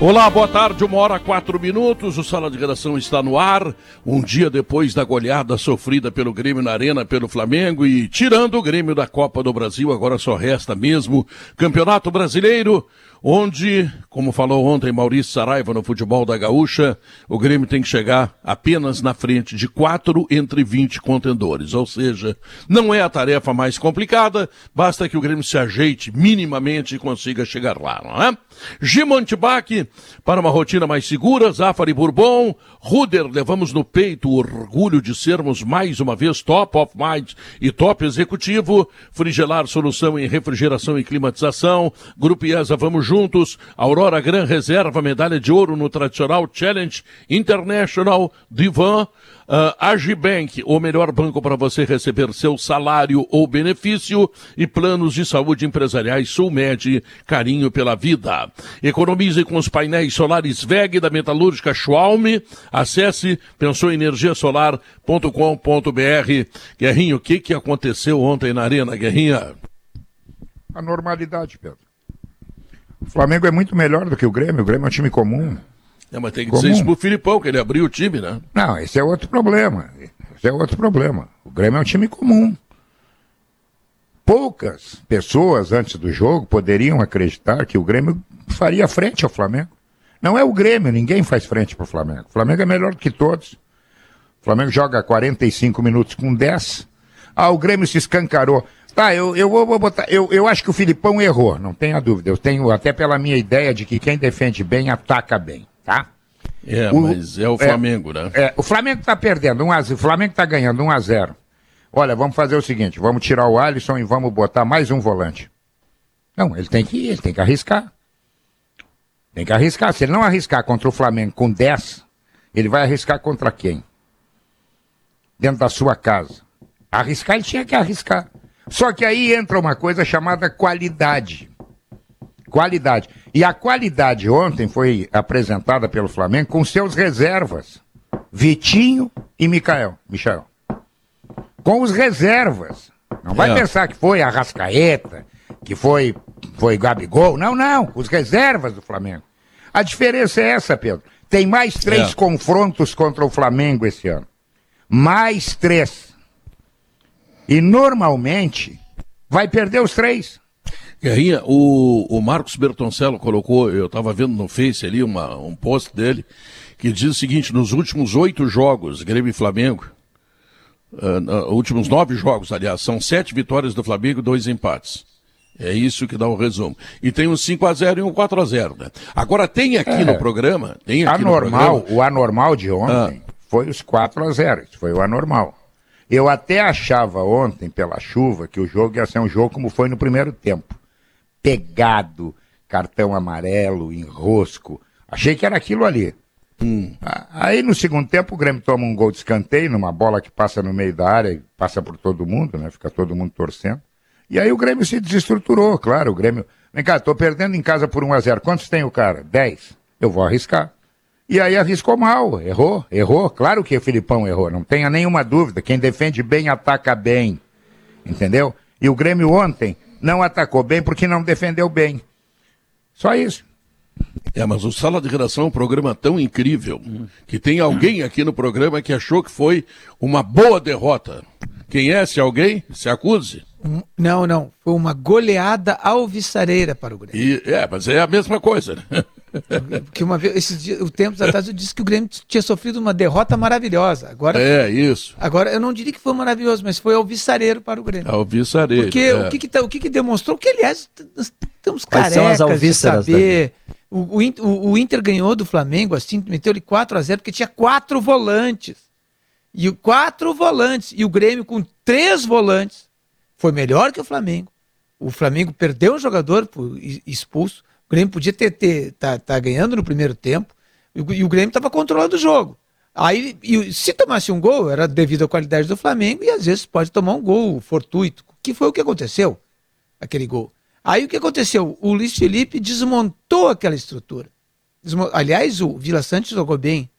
Olá, boa tarde, uma hora quatro minutos. O Sala de Redação está no ar. Um dia depois da goleada sofrida pelo Grêmio na Arena pelo Flamengo e tirando o Grêmio da Copa do Brasil, agora só resta mesmo Campeonato Brasileiro onde, como falou ontem Maurício Saraiva no futebol da Gaúcha, o Grêmio tem que chegar apenas na frente de quatro entre 20 contendores. Ou seja, não é a tarefa mais complicada, basta que o Grêmio se ajeite minimamente e consiga chegar lá, não é? Gimontibac, para uma rotina mais segura, Zafari Bourbon, Ruder, levamos no peito o orgulho de sermos mais uma vez top of mind e top executivo, Frigelar Solução em Refrigeração e Climatização, Grupo IESA, vamos juntos. Aurora Gran Reserva, medalha de ouro no tradicional Challenge International Divan. Uh, Agibank, o melhor banco para você receber seu salário ou benefício e planos de saúde empresariais Sulmed, carinho pela vida. Economize com os painéis solares VEG da metalúrgica Schwalm. Acesse pensouenergiasolar.com.br. Guerrinho, o que, que aconteceu ontem na Arena, Guerrinha? A normalidade, Pedro. O Flamengo é muito melhor do que o Grêmio. O Grêmio é um time comum. É, mas tem que comum. dizer isso pro Filipão, que ele abriu o time, né? Não, esse é outro problema. Esse é outro problema. O Grêmio é um time comum. Poucas pessoas antes do jogo poderiam acreditar que o Grêmio faria frente ao Flamengo. Não é o Grêmio, ninguém faz frente para o Flamengo. O Flamengo é melhor do que todos. O Flamengo joga 45 minutos com 10. Ah, o Grêmio se escancarou. Tá, eu, eu vou botar. Eu, eu acho que o Filipão errou, não tenha dúvida. Eu tenho até pela minha ideia de que quem defende bem ataca bem, tá? É, o, mas é o Flamengo, é, né? É, o Flamengo tá perdendo, um a, o Flamengo tá ganhando 1 a 0 Olha, vamos fazer o seguinte: vamos tirar o Alisson e vamos botar mais um volante. Não, ele tem que ir, ele tem que arriscar. Tem que arriscar. Se ele não arriscar contra o Flamengo com 10, ele vai arriscar contra quem? Dentro da sua casa. Arriscar, ele tinha que arriscar. Só que aí entra uma coisa chamada qualidade. Qualidade. E a qualidade ontem foi apresentada pelo Flamengo com seus reservas. Vitinho e Micael, Michel. Com os reservas. Não vai é. pensar que foi a Rascaeta, que foi, foi Gabigol. Não, não. Os reservas do Flamengo. A diferença é essa, Pedro. Tem mais três é. confrontos contra o Flamengo esse ano. Mais três. E normalmente vai perder os três. Guerrinha, o, o Marcos Bertoncello colocou, eu estava vendo no Face ali uma, um post dele, que diz o seguinte: nos últimos oito jogos, Grêmio e Flamengo, uh, últimos nove jogos, aliás, são sete vitórias do Flamengo e dois empates. É isso que dá o um resumo. E tem um 5 a 0 e um 4 a 0 né? Agora tem aqui é, no programa. Tem aqui anormal, no programa, o anormal de ontem ah. foi os 4 a 0 Isso foi o anormal. Eu até achava ontem, pela chuva, que o jogo ia ser um jogo como foi no primeiro tempo. Pegado, cartão amarelo, enrosco. Achei que era aquilo ali. Hum. Aí no segundo tempo o Grêmio toma um gol de escanteio, numa bola que passa no meio da área passa por todo mundo, né? Fica todo mundo torcendo. E aí o Grêmio se desestruturou, claro. O Grêmio. Vem cá, tô perdendo em casa por 1 a 0 Quantos tem o cara? 10. Eu vou arriscar. E aí arriscou mal, errou, errou. Claro que o Filipão errou, não tenha nenhuma dúvida. Quem defende bem, ataca bem. Entendeu? E o Grêmio ontem não atacou bem porque não defendeu bem. Só isso. É, mas o Sala de Redação é um programa tão incrível que tem alguém aqui no programa que achou que foi uma boa derrota. Quem é esse alguém? Se acuse. Não, não. Foi uma goleada alvissareira para o Grêmio. E, é, mas é a mesma coisa, né? Porque uma vez, esses dias, o tempos atrás, eu disse que o Grêmio tinha sofrido uma derrota maravilhosa. Agora, é, isso. Agora, eu não diria que foi maravilhoso, mas foi alvissareiro para o Grêmio. Alvissareiro. Porque é. o, que, que, tá, o que, que demonstrou? Que, aliás, estamos carecas de saber. O, o, o, Inter ganhou do Flamengo, assim, meteu-lhe 4 a 0 porque tinha quatro volantes. E quatro volantes. E o Grêmio, com três volantes, foi melhor que o Flamengo. O Flamengo perdeu um jogador expulso. O Grêmio podia ter, ter tá, tá ganhando no primeiro tempo e o, Grêmio estava controlando o jogo. Aí, e, se tomasse um gol, era devido à qualidade do Flamengo e às vezes pode tomar um gol fortuito, que foi o que aconteceu, aquele gol. Aí o que aconteceu? O Luiz Felipe desmontou aquela estrutura. Aliás, o Vila Santos jogou bem.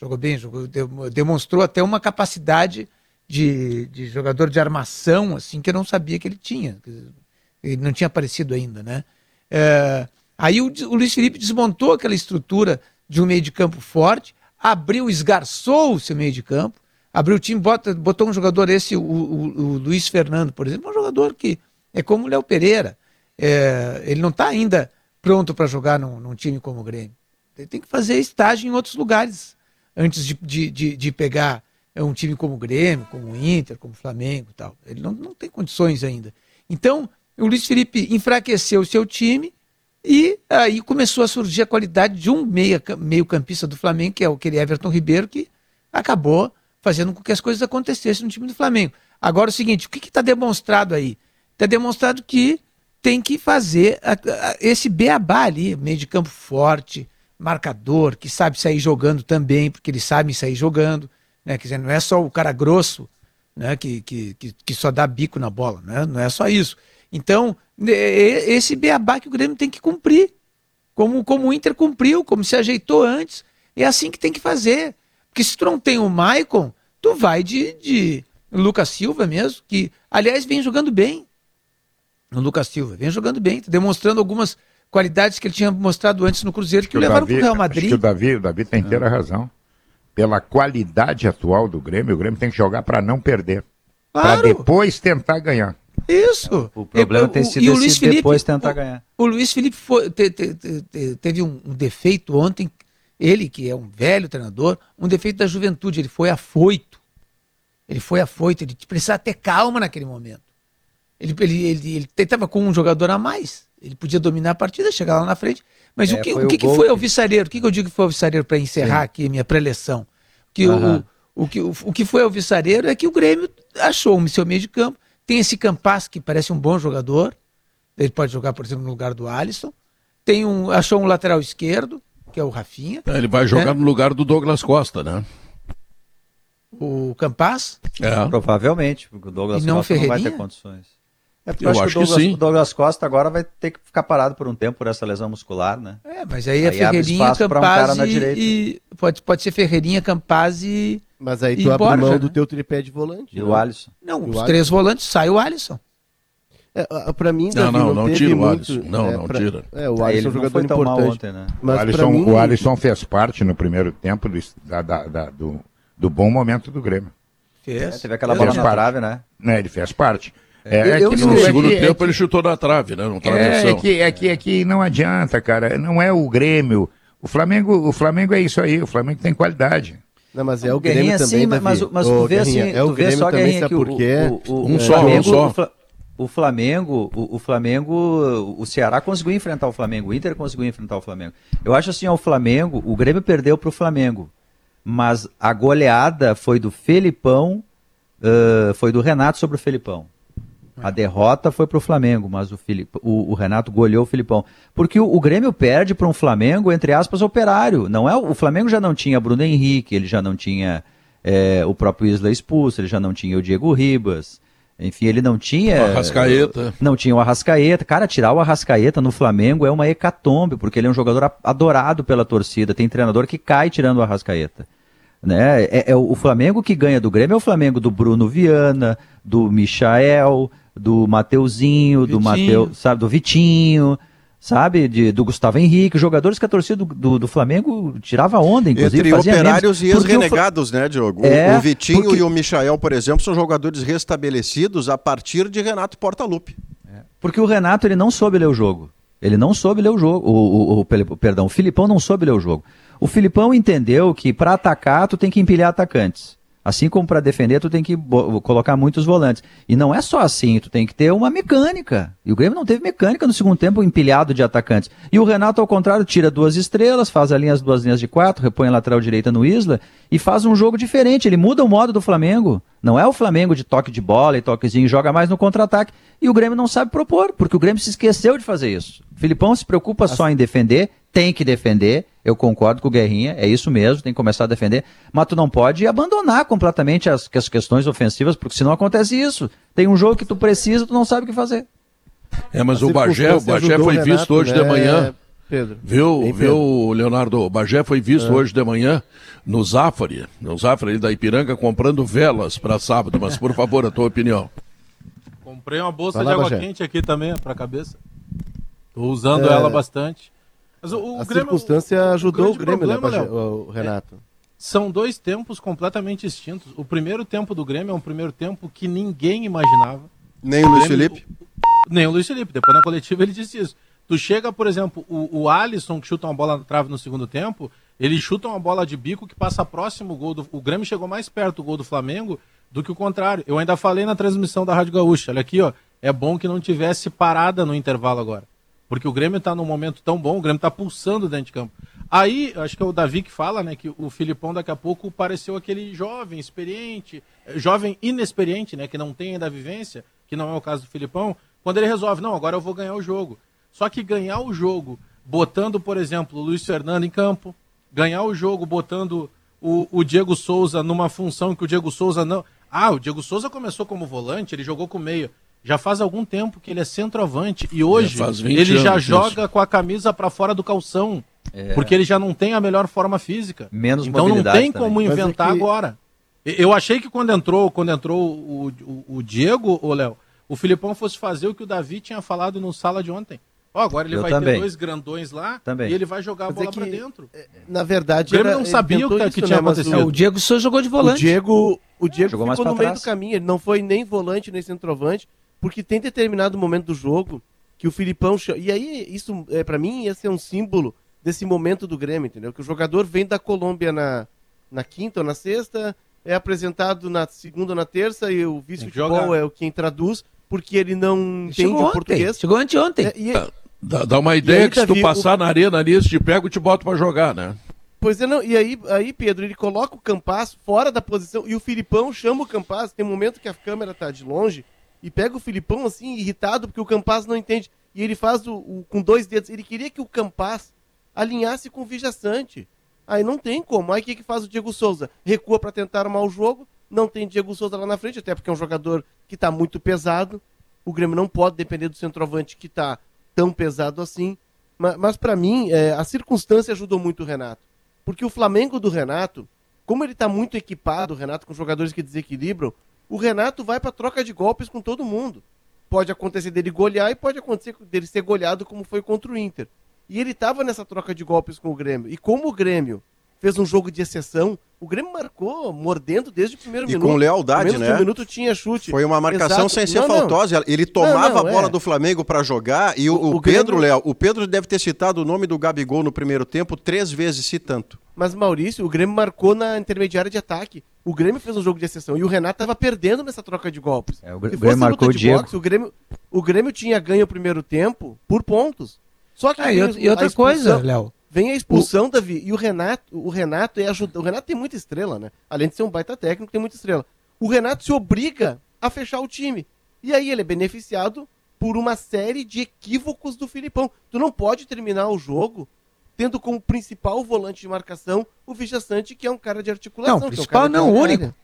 Jogou bem, jogou, demonstrou até uma capacidade de, de jogador de armação, assim, que eu não sabia que ele tinha. Ele não tinha aparecido ainda, né? É, aí o, o Luiz Felipe desmontou aquela estrutura de um meio de campo forte, abriu, esgarçou o seu meio de campo, abriu o time, bota, botou um jogador esse, o, o, o, Luiz Fernando, por exemplo, um jogador que é como o Léo Pereira. É, ele não está ainda pronto para jogar num, num, time como o Grêmio. Ele tem que fazer estágio em outros lugares antes de, de, de, de pegar um time como o Grêmio, como o Inter, como o Flamengo e tal. Ele não, não tem condições ainda. Então, o Luiz Felipe enfraqueceu o seu time e aí começou a surgir a qualidade de um meia, meio campista do Flamengo, que é aquele Everton Ribeiro, que acabou fazendo com que as coisas acontecessem no time do Flamengo. Agora o seguinte, o que está demonstrado aí? Está demonstrado que tem que fazer a, a, esse beabá ali, meio de campo forte, marcador, que sabe sair jogando também, porque eles sabem sair jogando. Né? Quer dizer, não é só o cara grosso né? que, que, que, que só dá bico na bola, né? não é só isso. Então, esse beabá que o Grêmio tem que cumprir, como, como o Inter cumpriu, como se ajeitou antes, é assim que tem que fazer. Porque se tu não tem o Maicon, tu vai de, de Lucas Silva mesmo, que, aliás, vem jogando bem. O Lucas Silva vem jogando bem, tá demonstrando algumas qualidades que ele tinha mostrado antes no Cruzeiro, que, que o levaram para o Real Madrid. Acho que o Davi, o Davi tem inteira ah. razão. Pela qualidade atual do Grêmio, o Grêmio tem que jogar para não perder. Claro. Para depois tentar ganhar. Isso. O problema tem sido e o Luiz Felipe, depois tentar o, ganhar. O Luiz Felipe foi, te, te, te, teve um, um, defeito ontem, ele que é um velho treinador, um defeito da juventude, ele foi afoito. Ele foi afoito, ele precisava ter calma naquele momento. Ele ele ele estava com um jogador a mais. Ele podia dominar a partida, chegar lá na frente. Mas é, o que, o que, que foi ao Viçareiro? O que, que eu digo que foi ao Viçareiro para encerrar Sim. aqui minha preleção? Que uhum. o, o, que, o, o que foi ao Viçareiro é que o Grêmio achou um seu meio de campo. Tem esse Campas que parece um bom jogador. Ele pode jogar, por exemplo, no lugar do Alisson. Tem um, achou um lateral esquerdo, que é o Rafinha. É, ele vai jogar né? no lugar do Douglas Costa, né? O Campas? É. Provavelmente, porque o Douglas Costa não vai ter condições. É porque eu, eu acho, que, o Douglas, que o Douglas Costa agora vai ter que ficar parado por um tempo por essa lesão muscular, né? É, mas aí, é aí é Ferreirinha, Campaz um e, e, pode, pode ser Ferreirinha, Campaz e Mas aí tu abre Borja, mão né? do teu tripé de volante. E o Alisson. Não, os três volantes, sai o Alisson. É, pra mim, Davi, não, não, não, não tira o Alisson. Não, é, não pra, tira. É, o Alisson é um jogador importante. Ontem, né? Mas o, Alisson, mim... o Alisson fez parte no primeiro tempo do, da, da, da, do, do bom momento do Grêmio. Fez. É, teve aquela bola na trave, né? né? Ele fez parte. É, é que no segundo é que, tempo ele chutou na trave, né? Não é, é, que, é, que, é que não adianta, cara. Não é o Grêmio. O Flamengo, o Flamengo é isso aí. O Flamengo tem qualidade. Não, mas é o, o Grêmio também, sim, mas, mas tu vê assim, é o Grêmio só também, sabe por quê? O, o, um só, Flamengo, um só. O Flamengo, o, o, Flamengo, o Ceará conseguiu enfrentar o Flamengo, o Inter conseguiu enfrentar o Flamengo. Eu acho assim, o Flamengo, o Grêmio perdeu para o Flamengo, mas a goleada foi do Felipão, uh, foi do Renato sobre o Felipão. A derrota foi para o Flamengo, mas o, Filipe, o, o, Renato goleou o Filipão. Porque o, o Grêmio perde para um Flamengo, entre aspas, operário. Não é O Flamengo já não tinha Bruno Henrique, ele já não tinha é, o próprio Isla expulso, ele já não tinha o Diego Ribas. Enfim, ele não tinha. O Arrascaeta. Não tinha o Arrascaeta. Cara, tirar o Arrascaeta no Flamengo é uma hecatombe, porque ele é um jogador adorado pela torcida. Tem treinador que cai tirando o Arrascaeta. Né? É, é o Flamengo que ganha do Grêmio, é o Flamengo do Bruno Viana, do Michael, do Mateuzinho, do Mateu, sabe, do Vitinho, sabe, de, do Gustavo Henrique, jogadores que a torcida do, do, do Flamengo tirava onda, inclusive. Entre operários menos, e ex-renegados, né, Diogo? É, o Vitinho porque... e o Michael, por exemplo, são jogadores restabelecidos a partir de Renato Portaluppi. É, porque o Renato ele não soube ler o jogo. Ele não soube ler o jogo. O, o, o, perdão, o Filipão não soube ler o jogo. O Filipão entendeu que para atacar tu tem que empilhar atacantes. Assim como para defender, tu tem que colocar muitos volantes. E não é só assim, tu tem que ter uma mecânica. E o Grêmio não teve mecânica no segundo tempo empilhado de atacantes. E o Renato, ao contrário, tira duas estrelas, faz ali as duas linhas de quatro, repõe a lateral direita no Isla e faz um jogo diferente. Ele muda o modo do Flamengo. Não é o Flamengo de toque de bola e toquezinho, joga mais no contra-ataque. E o Grêmio não sabe propor, porque o Grêmio se esqueceu de fazer isso. O Filipão se preocupa só em defender, tem que defender. Eu concordo com o Guerrinha, é isso mesmo, tem que começar a defender. Mas tu não pode abandonar completamente as, as questões ofensivas, porque senão acontece isso. Tem um jogo que tu precisa, tu não sabe o que fazer. É, mas o Bagé, o Bagé foi Renato, visto hoje né, de manhã. Pedro. Viu, viu, Leonardo? O Bagé foi visto é. hoje de manhã no Zafari, no Zafari da Ipiranga, comprando velas para sábado. Mas, por favor, a tua opinião. Comprei uma bolsa lá, de água Bagé. quente aqui também, para a cabeça. Estou usando é... ela bastante. Mas o, o a Grêmio, circunstância ajudou o, o Grêmio, né, problema, né, o Renato? É, são dois tempos completamente distintos. O primeiro tempo do Grêmio é um primeiro tempo que ninguém imaginava. Nem o, o Luiz Grêmio, Felipe? Nem o Luiz Felipe. Depois na coletiva ele disse isso. Tu chega, por exemplo, o, o Alisson que chuta uma bola na trave no segundo tempo, ele chuta uma bola de bico que passa próximo o gol do. O Grêmio chegou mais perto do gol do Flamengo do que o contrário. Eu ainda falei na transmissão da Rádio Gaúcha. Olha aqui, ó. É bom que não tivesse parada no intervalo agora. Porque o Grêmio está num momento tão bom, o Grêmio está pulsando dentro de campo. Aí, acho que é o Davi que fala, né, que o Filipão daqui a pouco pareceu aquele jovem, experiente, jovem inexperiente, né, que não tem ainda a vivência, que não é o caso do Filipão, quando ele resolve, não, agora eu vou ganhar o jogo. Só que ganhar o jogo botando, por exemplo, o Luiz Fernando em campo, ganhar o jogo botando o, o Diego Souza numa função que o Diego Souza não. Ah, o Diego Souza começou como volante, ele jogou com meio. Já faz algum tempo que ele é centroavante e hoje já ele já joga com a camisa para fora do calção. É. Porque ele já não tem a melhor forma física. Menos Então não tem como também. inventar é que... agora. Eu achei que quando entrou, quando entrou o, o, o Diego, o Léo, o Filipão fosse fazer o que o Davi tinha falado no sala de ontem. Ó, oh, agora ele Eu vai também. ter dois grandões lá também. e ele vai jogar a bola é que, pra dentro. É, na verdade, o Grêmio não sabia o que, que tinha né, acontecido. O Diego só jogou de volante. O Diego, o Diego jogou ficou no trás. meio do caminho, ele não foi nem volante nem centroavante, porque tem determinado momento do jogo que o Filipão. E aí, isso, é, para mim, ia ser um símbolo desse momento do Grêmio, entendeu? Que o jogador vem da Colômbia na, na quinta ou na sexta, é apresentado na segunda ou na terça, e o vice-futebol é o quem traduz, porque ele não entende o português. Chegou anteontem. É, e, Dá, dá uma ideia que se tu passar o... na arena ali, te pego e te boto pra jogar, né? Pois é, não. E aí, aí, Pedro, ele coloca o Campas fora da posição e o Filipão chama o Campas. Tem um momento que a câmera tá de longe e pega o Filipão assim, irritado, porque o Campas não entende. E ele faz o, o com dois dedos. Ele queria que o Campas alinhasse com o Vijaçante. Aí não tem como. Aí o que, que faz o Diego Souza? Recua para tentar armar o jogo. Não tem Diego Souza lá na frente, até porque é um jogador que está muito pesado. O Grêmio não pode depender do centroavante que está tão pesado assim. Mas, mas para mim, é, a circunstância ajudou muito o Renato. Porque o Flamengo do Renato, como ele está muito equipado, o Renato, com jogadores que desequilibram, o Renato vai para troca de golpes com todo mundo. Pode acontecer dele golear e pode acontecer dele ser goleado como foi contra o Inter. E ele estava nessa troca de golpes com o Grêmio. E como o Grêmio fez um jogo de exceção. O Grêmio marcou mordendo desde o primeiro e minuto. E com lealdade, né? Um minuto tinha chute. Foi uma marcação Exato. sem ser não, faltosa. Não. Ele tomava não, não, a bola é. do Flamengo para jogar e o, o, o Pedro, Grêmio... Léo, o Pedro deve ter citado o nome do Gabigol no primeiro tempo três vezes, se tanto. Mas Maurício, o Grêmio marcou na intermediária de ataque. O Grêmio fez um jogo de exceção e o Renato estava perdendo nessa troca de golpes. É, o Grêmio marcou o Diego. Boxe, o Grêmio, o Grêmio tinha ganho o primeiro tempo por pontos. Só que ah, e, outra coisa, Léo, Vem a expulsão, o... Davi, e o Renato, o Renato é ajuda, o Renato tem muita estrela, né? Além de ser um baita técnico, tem muita estrela. O Renato se obriga a fechar o time. E aí ele é beneficiado por uma série de equívocos do Filipão. Tu não pode terminar o jogo tendo como principal volante de marcação o Vijaçante, que é um cara de articulação. Não, principal é um não, único.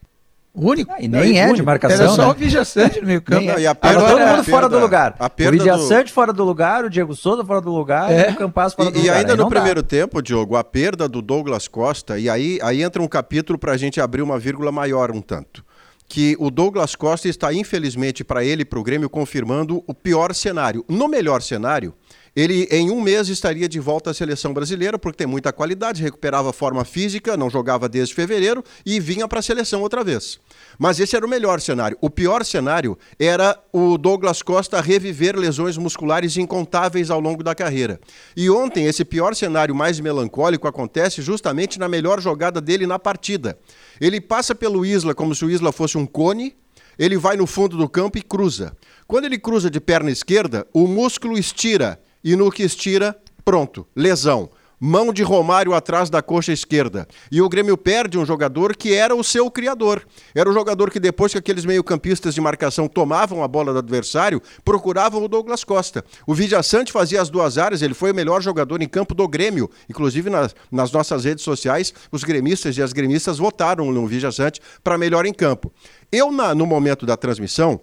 Único. Ah, e nem é único. de marcação. Era só né? o Vijaçante no meio campo. Nem, é. Agora todo mundo fora do lugar. A o Vijaçante do... fora do lugar, o Diego Souza fora do lugar, é. o Campas fora e, do lugar. E ainda aí no primeiro dá. tempo, Diogo, a perda do Douglas Costa, e aí, aí entra um capítulo para a gente abrir uma vírgula maior um tanto. Que o Douglas Costa está, infelizmente, para ele e para o Grêmio, confirmando o pior cenário. No melhor cenário, ele, em um mês, estaria de volta à seleção brasileira, porque tem muita qualidade, recuperava forma física, não jogava desde fevereiro e vinha para a seleção outra vez. Mas esse era o melhor cenário. O pior cenário era o Douglas Costa reviver lesões musculares incontáveis ao longo da carreira. E ontem, esse pior cenário mais melancólico acontece justamente na melhor jogada dele na partida. Ele passa pelo Isla como se o Isla fosse um cone, ele vai no fundo do campo e cruza. Quando ele cruza de perna esquerda, o músculo estira e no que estira, pronto, lesão. Mão de Romário atrás da coxa esquerda. E o Grêmio perde um jogador que era o seu criador. Era o jogador que, depois que aqueles meio-campistas de marcação tomavam a bola do adversário, procuravam o Douglas Costa. O Sante fazia as duas áreas, ele foi o melhor jogador em campo do Grêmio. Inclusive, nas, nas nossas redes sociais, os gremistas e as gremistas votaram no Sante para melhor em campo. Eu, na, no momento da transmissão,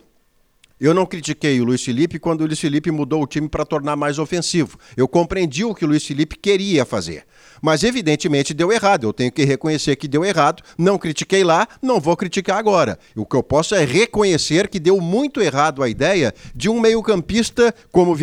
Eu não critiquei o Luiz Felipe quando o Luiz Felipe mudou o time para tornar mais ofensivo. Eu compreendi o que o Luiz Felipe queria fazer. Mas evidentemente deu errado. Eu tenho que reconhecer que deu errado. Não critiquei lá, não vou criticar agora. O que eu posso é reconhecer que deu muito errado a ideia de um meio-campista como o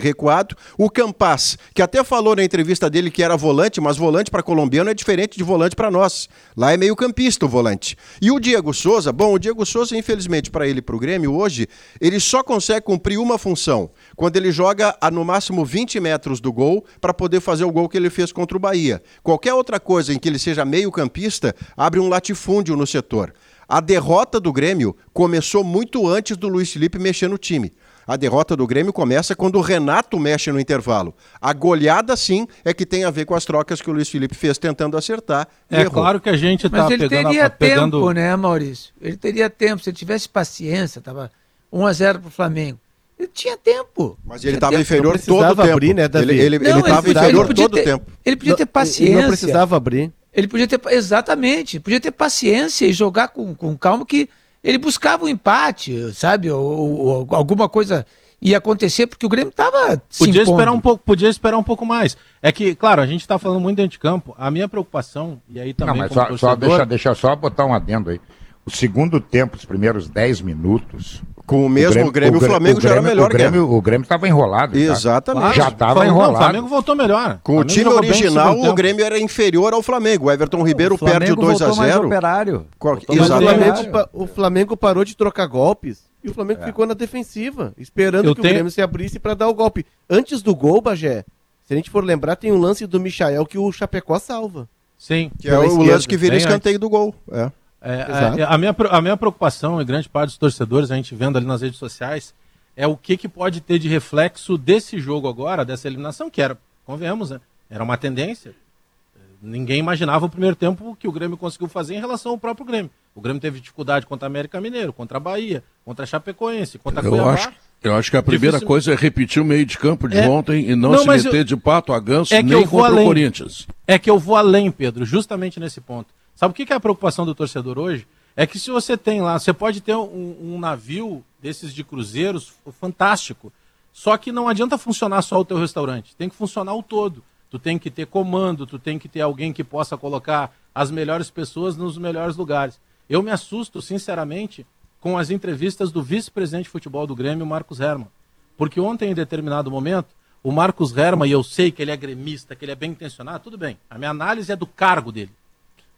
recuado, o Campas, que até falou na entrevista dele que era volante, mas volante para colombiano é diferente de volante para nós. Lá é meio-campista o volante. E o Diego Souza, bom, o Diego Souza, infelizmente para ele para o Grêmio hoje, ele só consegue cumprir uma função, quando ele joga a no máximo 20 metros do gol para poder fazer o gol que ele fez contra o Bahia. Qualquer outra coisa em que ele seja meio-campista abre um latifúndio no setor. A derrota do Grêmio começou muito antes do Luiz Felipe mexer no time. A derrota do Grêmio começa quando o Renato mexe no intervalo. A goleada, sim, é que tem a ver com as trocas que o Luiz Felipe fez tentando acertar. É errou. claro que a gente está Mas ele teria a, pegando... tempo, né, Maurício? Ele teria tempo. Se ele tivesse paciência, tava 1 a 0 para o Flamengo. Ele tinha tempo. Mas ele estava inferior todo o tempo. Abrir, né, Davi? Ele estava inferior todo o tempo. Ele podia ter paciência. Ele não precisava abrir. Ele podia ter, exatamente, podia ter paciência e jogar com, com calma que ele buscava um empate, sabe? Ou, ou, ou alguma coisa ia acontecer porque o Grêmio estava podia esperar um pouco podia esperar um pouco mais é que claro a gente está falando muito dentro de campo a minha preocupação e aí também não, mas só, torcedor... só deixa, deixa só botar um adendo aí o segundo tempo os primeiros 10 minutos com o mesmo o Grêmio, o, Grêmio, o Flamengo o Grêmio, já era melhor o Grêmio, O Grêmio estava enrolado. Exatamente. Já estava enrolado. o Flamengo voltou melhor. Com o, time original, o Grêmio era inferior ao Flamengo. O Everton Ribeiro o perde 2 a 0 operário. Exatamente. O Flamengo parou de trocar golpes e o Flamengo é. ficou na defensiva, esperando Eu que tenho... o Grêmio se abrisse para dar o golpe. Antes do gol, Bagé, se a gente for lembrar, tem um lance do Michael que o Chapecó salva. Sim. Que é o lance que vira escanteio do gol. É. É, é, a, minha, a minha preocupação, e grande parte dos torcedores, a gente vendo ali nas redes sociais, é o que, que pode ter de reflexo desse jogo agora, dessa eliminação, que era, convenhamos, né? Era uma tendência. Ninguém imaginava o primeiro tempo que o Grêmio conseguiu fazer em relação ao próprio Grêmio. O Grêmio teve dificuldade contra a América Mineiro, contra a Bahia, contra a Chapecoense, contra a eu Cuiabá. Acho, eu acho que a primeira coisa é repetir o meio de campo de é, ontem e não, não se meter eu, de pato a ganso é nem contra além, o Corinthians. É que eu vou além, Pedro, justamente nesse ponto. Sabe o que é a preocupação do torcedor hoje? É que se você tem lá, você pode ter um, um navio desses de cruzeiros fantástico, só que não adianta funcionar só o teu restaurante, tem que funcionar o todo. Tu tem que ter comando, tu tem que ter alguém que possa colocar as melhores pessoas nos melhores lugares. Eu me assusto, sinceramente, com as entrevistas do vice-presidente de futebol do Grêmio, Marcos Herman. Porque ontem, em determinado momento, o Marcos Herman, e eu sei que ele é gremista, que ele é bem intencionado, tudo bem. A minha análise é do cargo dele.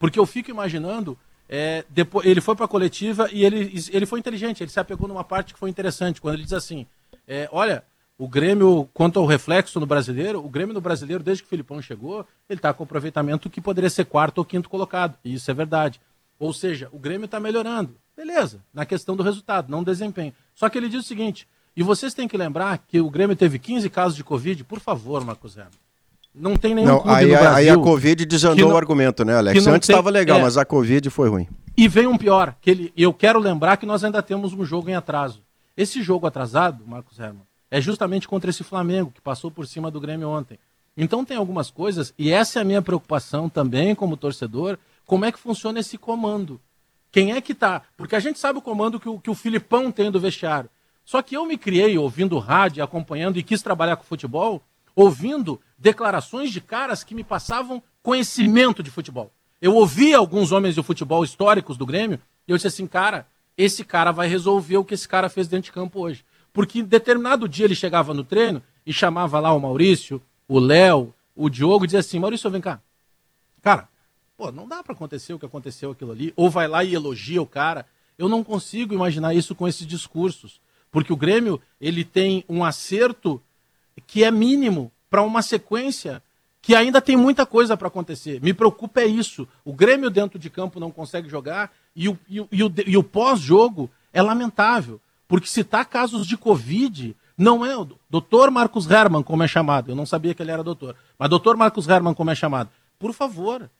Porque eu fico imaginando, é, depois, ele foi para a coletiva e ele, ele foi inteligente, ele se apegou numa parte que foi interessante, quando ele diz assim, é, olha, o Grêmio, quanto ao reflexo no brasileiro, o Grêmio no brasileiro, desde que o Filipão chegou, ele está com aproveitamento que poderia ser quarto ou quinto colocado. E isso é verdade. Ou seja, o Grêmio está melhorando. Beleza, na questão do resultado, não desempenho. Só que ele diz o seguinte: e vocês têm que lembrar que o Grêmio teve 15 casos de Covid, por favor, Marcos Zero. Não tem nenhum não, aí, aí, a Covid desandou não, o argumento, né, Alex? Antes estava legal, é, mas a Covid foi ruim. E vem um pior, que ele, eu quero lembrar que nós ainda temos um jogo em atraso. Esse jogo atrasado, Marcos Herman, é justamente contra esse Flamengo, que passou por cima do Grêmio ontem. Então tem algumas coisas, e essa é a minha preocupação também como torcedor, como é que funciona esse comando. Quem é que tá? Porque a gente sabe o comando que o, que o Filipão tem do vestiário. Só que eu me criei ouvindo rádio, acompanhando e quis trabalhar com futebol, ouvindo declarações de caras que me passavam conhecimento de futebol. Eu ouvia alguns homens de futebol históricos do Grêmio e eu disse assim, cara, esse cara vai resolver o que esse cara fez dentro de campo hoje. Porque em determinado dia ele chegava no treino e chamava lá o Maurício, o Léo, o Diogo e dizia assim, Maurício, vem cá. Cara, pô, não dá para acontecer o que aconteceu aquilo ali. Ou vai lá e elogia o cara. Eu não consigo imaginar isso com esses discursos. Porque o Grêmio, ele tem um acerto que é mínimo para uma sequência que ainda tem muita coisa para acontecer. Me preocupa é isso. O Grêmio dentro de campo não consegue jogar e o, e e o, e o pós-jogo é lamentável. Porque citar casos de Covid não é o doutor Marcos Herman, como é chamado. Eu não sabia que ele era doutor. Mas doutor Marcos Herman, como é chamado. Por favor,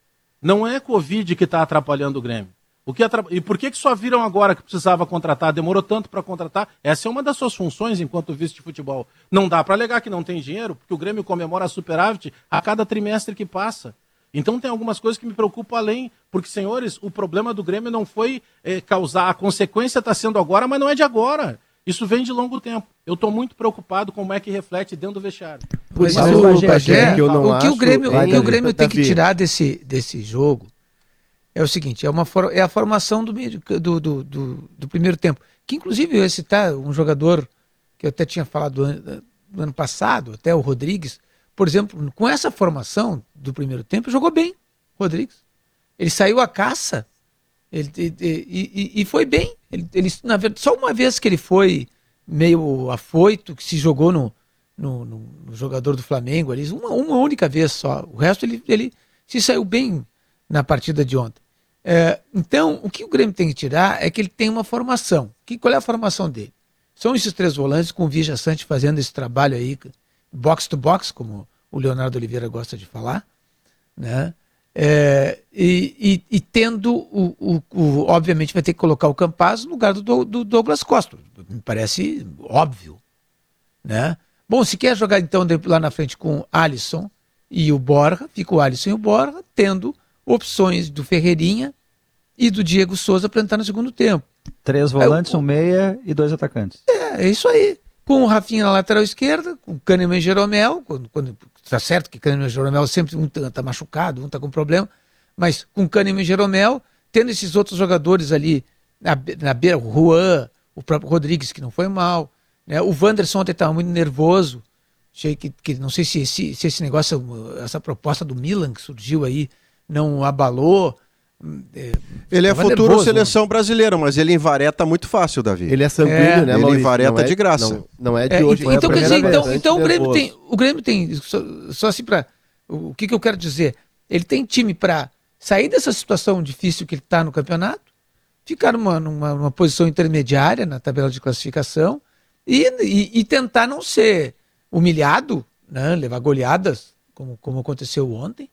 não é Covid que está atrapalhando o Grêmio. O que atra... E por que, que só viram agora que precisava contratar? Demorou tanto para contratar? Essa é uma das suas funções enquanto vice de futebol. Não dá para alegar que não tem dinheiro, porque o Grêmio comemora a superávit a cada trimestre que passa. Então tem algumas coisas que me preocupam além, porque, senhores, o problema do Grêmio não foi é, causar, a consequência está sendo agora, mas não é de agora. Isso vem de longo tempo. Eu estou muito preocupado com como é que reflete dentro do vestiário. Mas, mas o, Bagé, o que o Grêmio, o que o Grêmio tem que tirar desse, desse jogo é o seguinte, é, uma é a formação do, do, do, do, do primeiro tempo. Que inclusive eu ia citar um jogador que eu até tinha falado do, do ano passado, até o Rodrigues, por exemplo, com essa formação do primeiro tempo, jogou bem, Rodrigues. Ele saiu à caça ele, e, e, e, foi bem. Ele, ele, na verdade, só uma vez que ele foi meio afoito, que se jogou no, no, no, no jogador do Flamengo ali, uma, uma, única vez só. O resto ele, ele se saiu bem na partida de ontem. É, então, o que o Grêmio tem que tirar é que ele tem uma formação. Que, qual é a formação dele? São esses três volantes com o Vija Sante fazendo esse trabalho aí, box to box, como o Leonardo Oliveira gosta de falar, né? É, e, e, e, tendo, o, o, o, obviamente, vai ter que colocar o Campaz no lugar do, do, Douglas Costa. Me parece óbvio. Né? Bom, se quer jogar então lá na frente com Alisson e o Borja, fica o Alisson e o Borja, tendo opções do Ferreirinha e do Diego Souza para entrar no segundo tempo. Três volantes, um meia e dois atacantes. É, é isso aí. Com o Rafinha na lateral esquerda, com o Kahneman e Jeromel, quando, quando Tá certo que Kahneman e Jeromel sempre um tá, tá machucado, um tá com problema, mas com Kahneman e Jeromel, tendo esses outros jogadores ali na, na beira, o Juan, o próprio Rodrigues, que não foi mal, né? o Wanderson ontem estava muito nervoso, achei que, que não sei se esse, se esse negócio, essa proposta do Milan que surgiu aí, não abalou, é, ele é futuro nervoso, seleção brasileira, mas ele envareta muito fácil, Davi. Ele é sanguíneo, é, né? Ele Maurício? envareta é, de graça. Não, não é de é, hoje. Então, então quer dizer, então, então o Grêmio tem, o Grêmio tem só, só assim para o que, que eu quero dizer? Ele tem time para sair dessa situação difícil que ele está no campeonato, ficar numa, numa, numa, posição intermediária na tabela de classificação e, e, e tentar não ser humilhado, né? levar goleadas, como, como aconteceu ontem,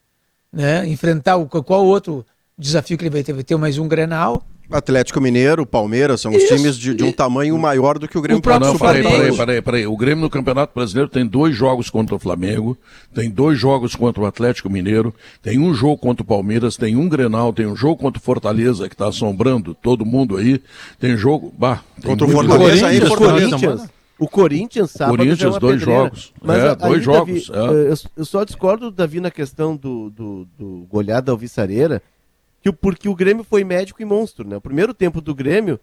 né? enfrentar o, qual outro desafio que ele vai ter, vai ter mais um Grenal. Atlético Mineiro, Palmeiras, são os times de, de, um tamanho maior do que o Grêmio. O próprio não, peraí, peraí, peraí, peraí. O Grêmio no Campeonato Brasileiro tem dois jogos contra o Flamengo, tem dois jogos contra o Atlético Mineiro, tem um jogo contra o Palmeiras, tem um Grenal, tem um jogo contra o Fortaleza, que está assombrando todo mundo aí, tem jogo... Bah, tem contra o Fortaleza aí, Fortaleza. O Corinthians, sábado, Corinthians, é dois pedreira. jogos. Mas é, dois jogos. Davi, é. eu, eu, só discordo, Davi, na questão do, do, do goleada alvissareira, que, porque o Grêmio foi médico e monstro, né? O primeiro tempo do Grêmio,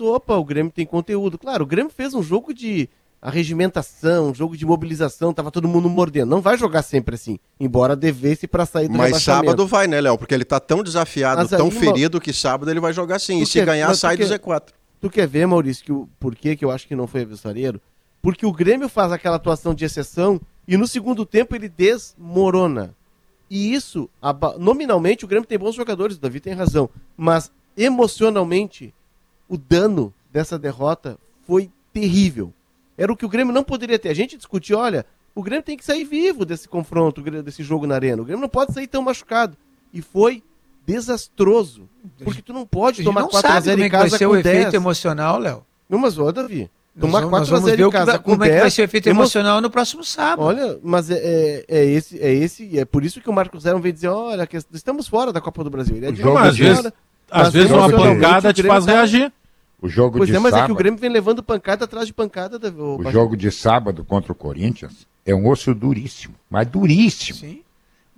opa, o Grêmio tem conteúdo. Claro, o Grêmio fez um jogo de arregimentação, um jogo de mobilização, tava todo mundo mordendo. Não vai jogar sempre assim, embora devesse para sair do Mas sábado vai, né, Léo? Porque ele tá tão desafiado, mas tão ferido que sábado ele vai jogar sim. Tu e se ganhar, sai do Z4. Tu quer ver, Maurício, que o, por que, eu acho que não foi avissareiro? Porque o Grêmio faz aquela atuação de exceção e no segundo tempo ele desmorona. E isso, nominalmente, o Grêmio tem bons jogadores, o Davi tem razão. Mas emocionalmente, o dano dessa derrota foi terrível. Era o que o Grêmio não poderia ter. A gente discutiu, olha, o Grêmio tem que sair vivo desse confronto, desse jogo na arena. O Grêmio não pode sair tão machucado. E foi desastroso. Porque tu não pode tomar 4x0 em casa vai ser com o 10. efeito emocional, Léo. Não, mas ô, Davi, Tomar 4x0 em casa com Como 10, é que vai ser o efeito emocional no próximo sábado? Olha, mas é, é, é, esse, é esse, é por isso que o Marcos Zero vem dizer, olha, estamos fora da Copa do Brasil. Ele é de jogo às vezes, às vezes uma pancada te faz tá... reagir. O jogo pois de é, mas sábado, é que o Grêmio vem levando pancada atrás de pancada. Da, o, o jogo de sábado contra o Corinthians é um osso duríssimo, mas duríssimo. Sim.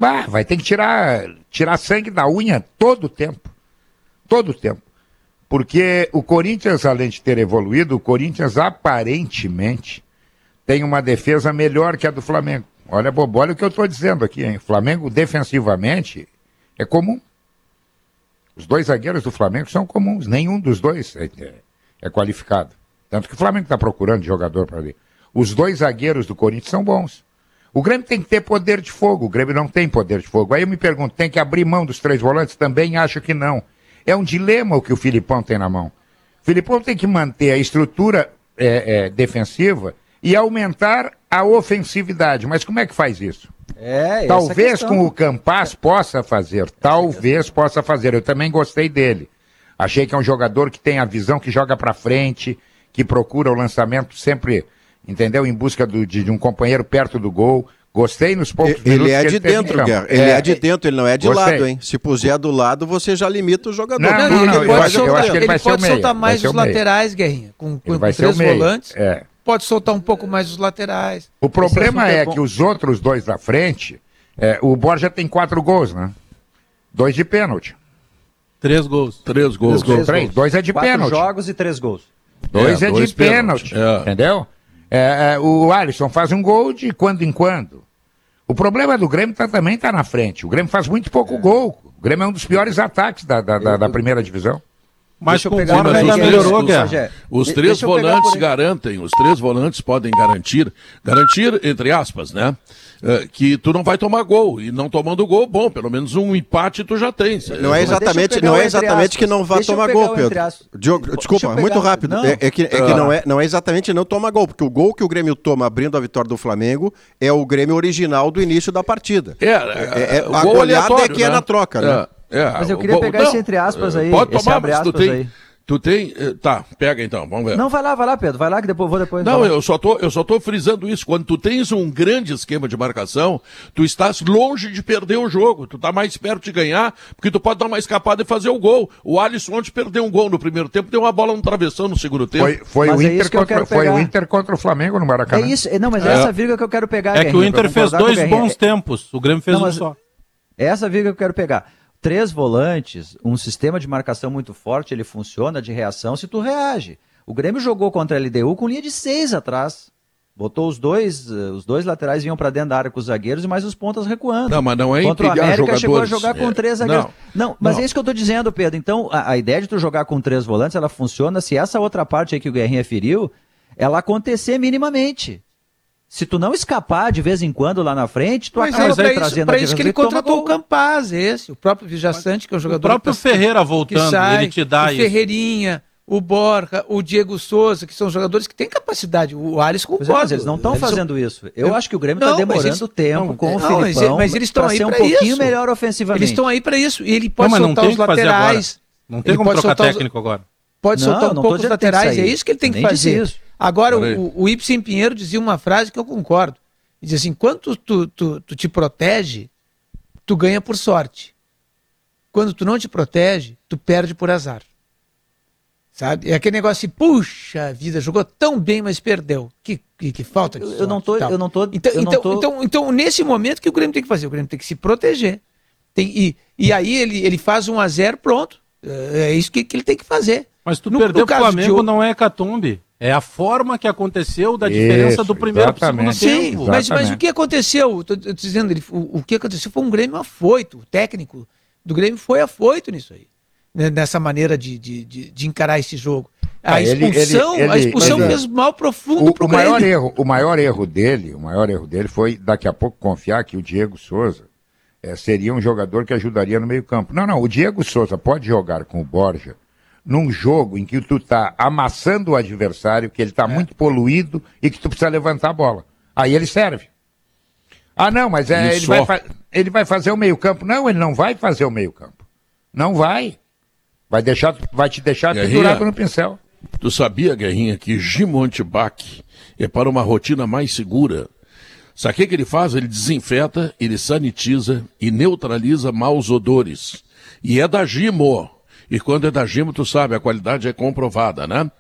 Bah, vai ter que tirar, tirar sangue da unha todo o tempo. Todo o tempo. Porque o Corinthians, além de ter evoluído, o Corinthians aparentemente tem uma defesa melhor que a do Flamengo. Olha, Bobo, olha o que eu estou dizendo aqui, hein? O Flamengo defensivamente é comum. Os dois zagueiros do Flamengo são comuns, nenhum dos dois é, é, qualificado. Tanto que o Flamengo está procurando jogador para ali. Os dois zagueiros do Corinthians são bons. O Grêmio tem que ter poder de fogo, o Grêmio não tem poder de fogo. Aí eu me pergunto, tem que abrir mão dos três volantes? Também acho que não. É um dilema o que o Filipão tem na mão. O Filipão tem que manter a estrutura é, é, defensiva e aumentar a ofensividade. Mas como é que faz isso? É, talvez com o Campas possa fazer, talvez possa fazer. Eu também gostei dele. Achei que é um jogador que tem a visão, que joga para frente, que procura o lançamento sempre, entendeu? Em busca do, de, de, um companheiro perto do gol. Gostei nos poucos ele minutos é de dentro, Guerra. Ele é, é, de dentro, ele não é de Gostei. lado, hein? Se puser do lado, você já limita o jogador. Não, não, não, ele, pode, soltar, eu acho que ele, ele pode soltar mais os laterais, Guerrinha, com, com, com três volantes. É. Pode soltar um pouco mais os laterais. O problema é, é que os outros dois da frente, é, o Borja tem quatro gols, né? Dois de pênalti. Três gols. Três gols. Três, três gols. Dois é de Quatro pênalti. jogos e três gols. Dois é, é dois de pênalti, é. entendeu? É, é, o Alisson faz um gol de quando em quando. O problema do Grêmio tá, também está na frente. O Grêmio faz muito pouco gol. O Grêmio é um dos piores ataques da, da, da, da primeira divisão. Mas com o ainda melhorou, Guerra. Os três volantes garantem, os três volantes podem garantir, garantir, entre aspas, né? É, que tu não vai tomar gol. E não tomando gol, bom, pelo menos um empate tu já tens. Não é exatamente, não é exatamente que não vai tomar gol, Pedro. Diogo, desculpa, muito rápido. Não. É, é, que, é que não, é, não é exatamente não toma gol, porque o gol que o Grêmio toma abrindo a vitória do Flamengo é o Grêmio original do início da partida. É, é, é a goleada é que né? é na troca, né? É, Mas eu queria pegar não, esse entre aspas aí. Pode tomar, mas tu tem, aí. Tu tem. Eh, tá, pega então, vamos ver. Não, vai lá, vai lá, Pedro. Vai lá que depois eu vou depois. Não, eu só, tô, eu só tô frisando isso. Quando tu tens um grande esquema de marcação, tu estás longe de perder o jogo. Tu tá mais perto de ganhar, porque tu pode dar uma escapada e fazer o gol. O Alisson ontem perdeu um gol no primeiro tempo, deu uma bola no travessão no segundo tempo. Foi, foi, o, é Inter contra, foi o Inter contra o Flamengo no Maracanã. É isso, não, mas é essa vírgula que eu quero pegar. É que o Inter fez dois bons tempos, o Grêmio fez não, um só. É essa vírgula que eu quero pegar três volantes, um sistema de marcação muito forte, ele funciona de reação se tu reage. O Grêmio jogou contra a LDU com linha de seis atrás. Botou os dois, eh, os dois laterais vinham para dentro da área com os zagueiros e mais os pontas recuando. Não, mas não é Contra o América jogadores. chegou a jogar com é. três zagueiros. Não, não mas não. é isso que eu estou dizendo, Pedro. Então, a, a, ideia de tu jogar com três volantes, ela funciona se essa outra parte aí que o Guerrinha feriu, ela acontecer minimamente. Se tu não escapar de vez em quando lá na frente, tu mas acaba é, trazendo isso, a isso que ele contratou o Campaz, esse, o próprio Vijaçante, que é um jogador... O próprio Ferreira voltando, sai, ele te dá o isso. Ferreirinha, o Borja, o Diego Souza, que são jogadores que têm capacidade. O Alisson é, concorda. Mas eles não estão fazendo isso. Eu acho que o Grêmio está demorando eles... tempo não, com o não, Filipão mas, eles estão aí ser um pouquinho melhor ofensivamente. Eles estão aí para isso. E ele pode não, soltar os laterais. Não tem como trocar técnico os... agora. Pode soltar um pouco os laterais. É isso que ele tem que fazer. Agora, o, o Ibsen Pinheiro dizia uma frase que eu concordo. E diz assim: quando tu, tu, tu, te protege, tu ganha por sorte. Quando tu não te protege, tu perde por azar. Sabe? É aquele negócio assim, puxa vida, jogou tão bem, mas perdeu. Que, que, que falta de sorte. Eu não tô, eu não tô, então, eu então, não tô... então, então, nesse momento, que o Grêmio tem que fazer? O Grêmio tem que se proteger. Tem, e, e aí ele, ele faz um a zero, pronto. É, é isso que, que ele tem que fazer. Mas tu no, perdeu o Flamengo de... não é catumbe. É a forma que aconteceu da diferença Isso, do primeiro para o segundo Sim, tempo. Mas, mas o que aconteceu? Estou dizendo, ele, o, o, que aconteceu foi um Grêmio afoito. O técnico do Grêmio foi afoito nisso aí. Né, nessa maneira de, de, de, de encarar esse jogo. A ah, expulsão, ele, ele, a expulsão mas, fez mal profundo para o maior erro O maior erro dele, o maior erro dele foi daqui a pouco confiar que o Diego Souza é, seria um jogador que ajudaria no meio campo. Não, não, o Diego Souza pode jogar com o Borja num jogo em que tu está amassando o adversário, que ele está é. muito poluído e que tu precisa levantar a bola. Aí ele serve. Ah, não, mas é, ele, vai ele vai fazer o meio-campo. Não, ele não vai fazer o meio-campo. Não vai. Vai, deixar, vai te deixar Guerrinha, pendurado no pincel. Tu sabia, Guerrinha, que Gimonte Bach é para uma rotina mais segura. Sabe o que, que ele faz? Ele desinfeta, ele sanitiza e neutraliza maus odores. E é da Gimo. E quando é da Gimo, tu sabe, a qualidade é comprovada, né?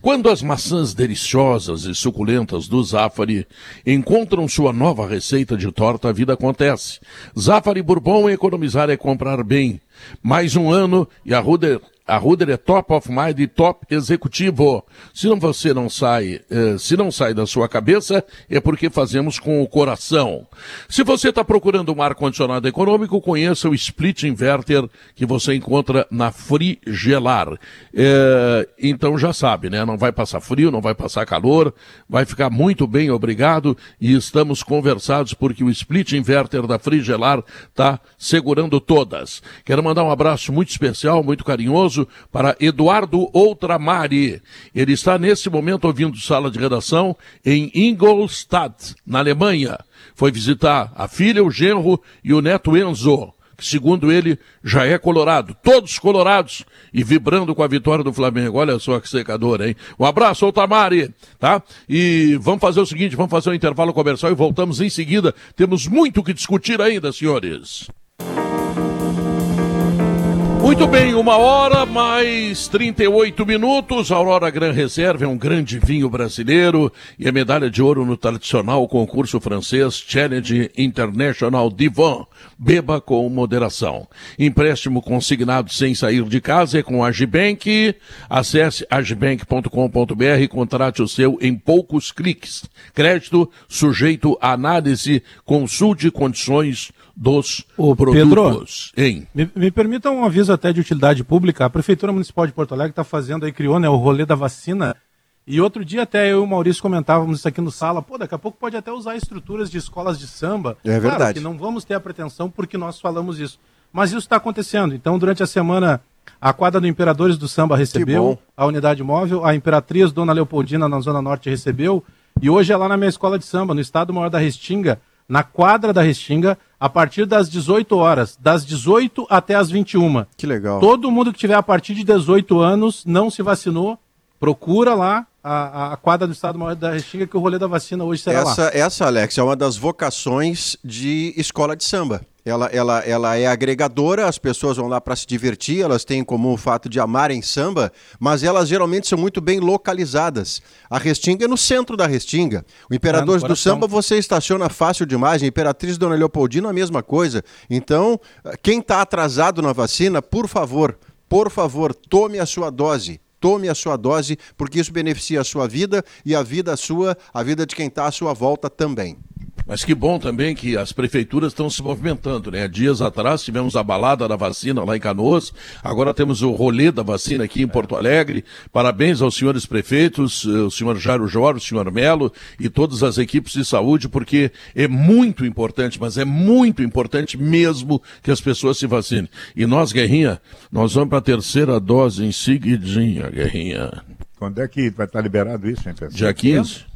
Quando as maçãs deliciosas e suculentas do Zafari encontram sua nova receita de torta, a vida acontece. Zafari Bourbon economizar é comprar bem. Mais um ano e a Ruder a Ruder é top of mind e top executivo. Se não você não sai, eh, se não sai da sua cabeça, é porque fazemos com o coração. Se você está procurando um ar-condicionado econômico, conheça o Split Inverter que você encontra na Frigelar. Eh, então já sabe, né? Não vai passar frio, não vai passar calor, vai ficar muito bem, obrigado. E estamos conversados porque o Split Inverter da Frigelar está segurando todas. Quero mandar um abraço muito especial, muito carinhoso para Eduardo Outramari. Ele está nesse momento ouvindo sala de redação em Ingolstadt, na Alemanha. Foi visitar a filha, o genro e o neto Enzo segundo ele já é colorado. Todos colorados e vibrando com a vitória do Flamengo. Olha só que secador, hein? Um abraço ao Tamari, tá? E vamos fazer o seguinte, vamos fazer um intervalo comercial e voltamos em seguida. Temos muito que discutir ainda, senhores. Muito bem, uma hora mais 38 minutos. Aurora Gran Reserva é um grande vinho brasileiro e a medalha de ouro no tradicional concurso francês Challenge International Divan. Beba com moderação. Empréstimo consignado sem sair de casa é com a Agibank. Acesse agibank.com.br e contrate o seu em poucos cliques. Crédito sujeito à análise, consulte condições dos Ô, produtos. Pedro, me, me permita um aviso até de utilidade pública. A Prefeitura Municipal de Porto Alegre está fazendo aí, criou né, o rolê da vacina. E outro dia até eu e o Maurício comentávamos isso aqui no sala. Pô, daqui a pouco pode até usar estruturas de escolas de samba. É claro verdade. que não vamos ter a pretensão porque nós falamos isso. Mas isso está acontecendo. Então, durante a semana, a quadra do Imperadores do Samba recebeu a unidade móvel, a Imperatriz Dona Leopoldina na Zona Norte recebeu. E hoje é lá na minha escola de samba, no Estado Maior da Restinga, na quadra da Restinga, a partir das 18 horas, das 18 até as 21. Que legal. Todo mundo que tiver a partir de 18 anos não se vacinou, procura lá a, a quadra do Estado Maior da Restinga que o rolê da vacina hoje será essa, lá. Essa, Alex, é uma das vocações de escola de samba. Ela, ela, ela é agregadora, as pessoas vão lá para se divertir, elas têm em comum o fato de amarem samba, mas elas geralmente são muito bem localizadas. A Restinga é no centro da Restinga. O Imperadores é, do Samba você estaciona fácil demais, a Imperatriz Dona Leopoldina a mesma coisa. Então, quem está atrasado na vacina, por favor, por favor, tome a sua dose tome a sua dose, porque isso beneficia a sua vida e a vida sua, a vida de quem está à sua volta também. Mas que bom também que as prefeituras estão se movimentando, né? Dias atrás tivemos a balada da vacina lá em Canoas, agora temos o rolê da vacina aqui em Porto Alegre. Parabéns aos senhores prefeitos, eh, o senhor Jairo Jorge, o senhor Melo e todas as equipes de saúde, porque é muito importante, mas é muito importante mesmo que as pessoas se vacinem. E nós, Guerrinha, nós vamos para a terceira dose em seguidinha, Guerrinha. Quando é que vai estar liberado isso, hein, pessoal? Dia 15.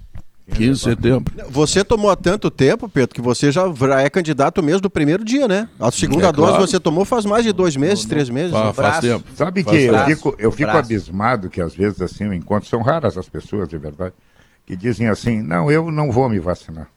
15 de setembro. Você tomou há tanto tempo, Pedro, que você já é candidato mesmo do primeiro dia, né? A segunda é, dose claro. você tomou faz mais de dois meses, três meses. Faz, faz tempo. Sabe faz que braço, eu fico, eu fico abismado que às vezes assim, eu encontro, são raras as pessoas, de verdade, que dizem assim, não, eu não vou me vacinar.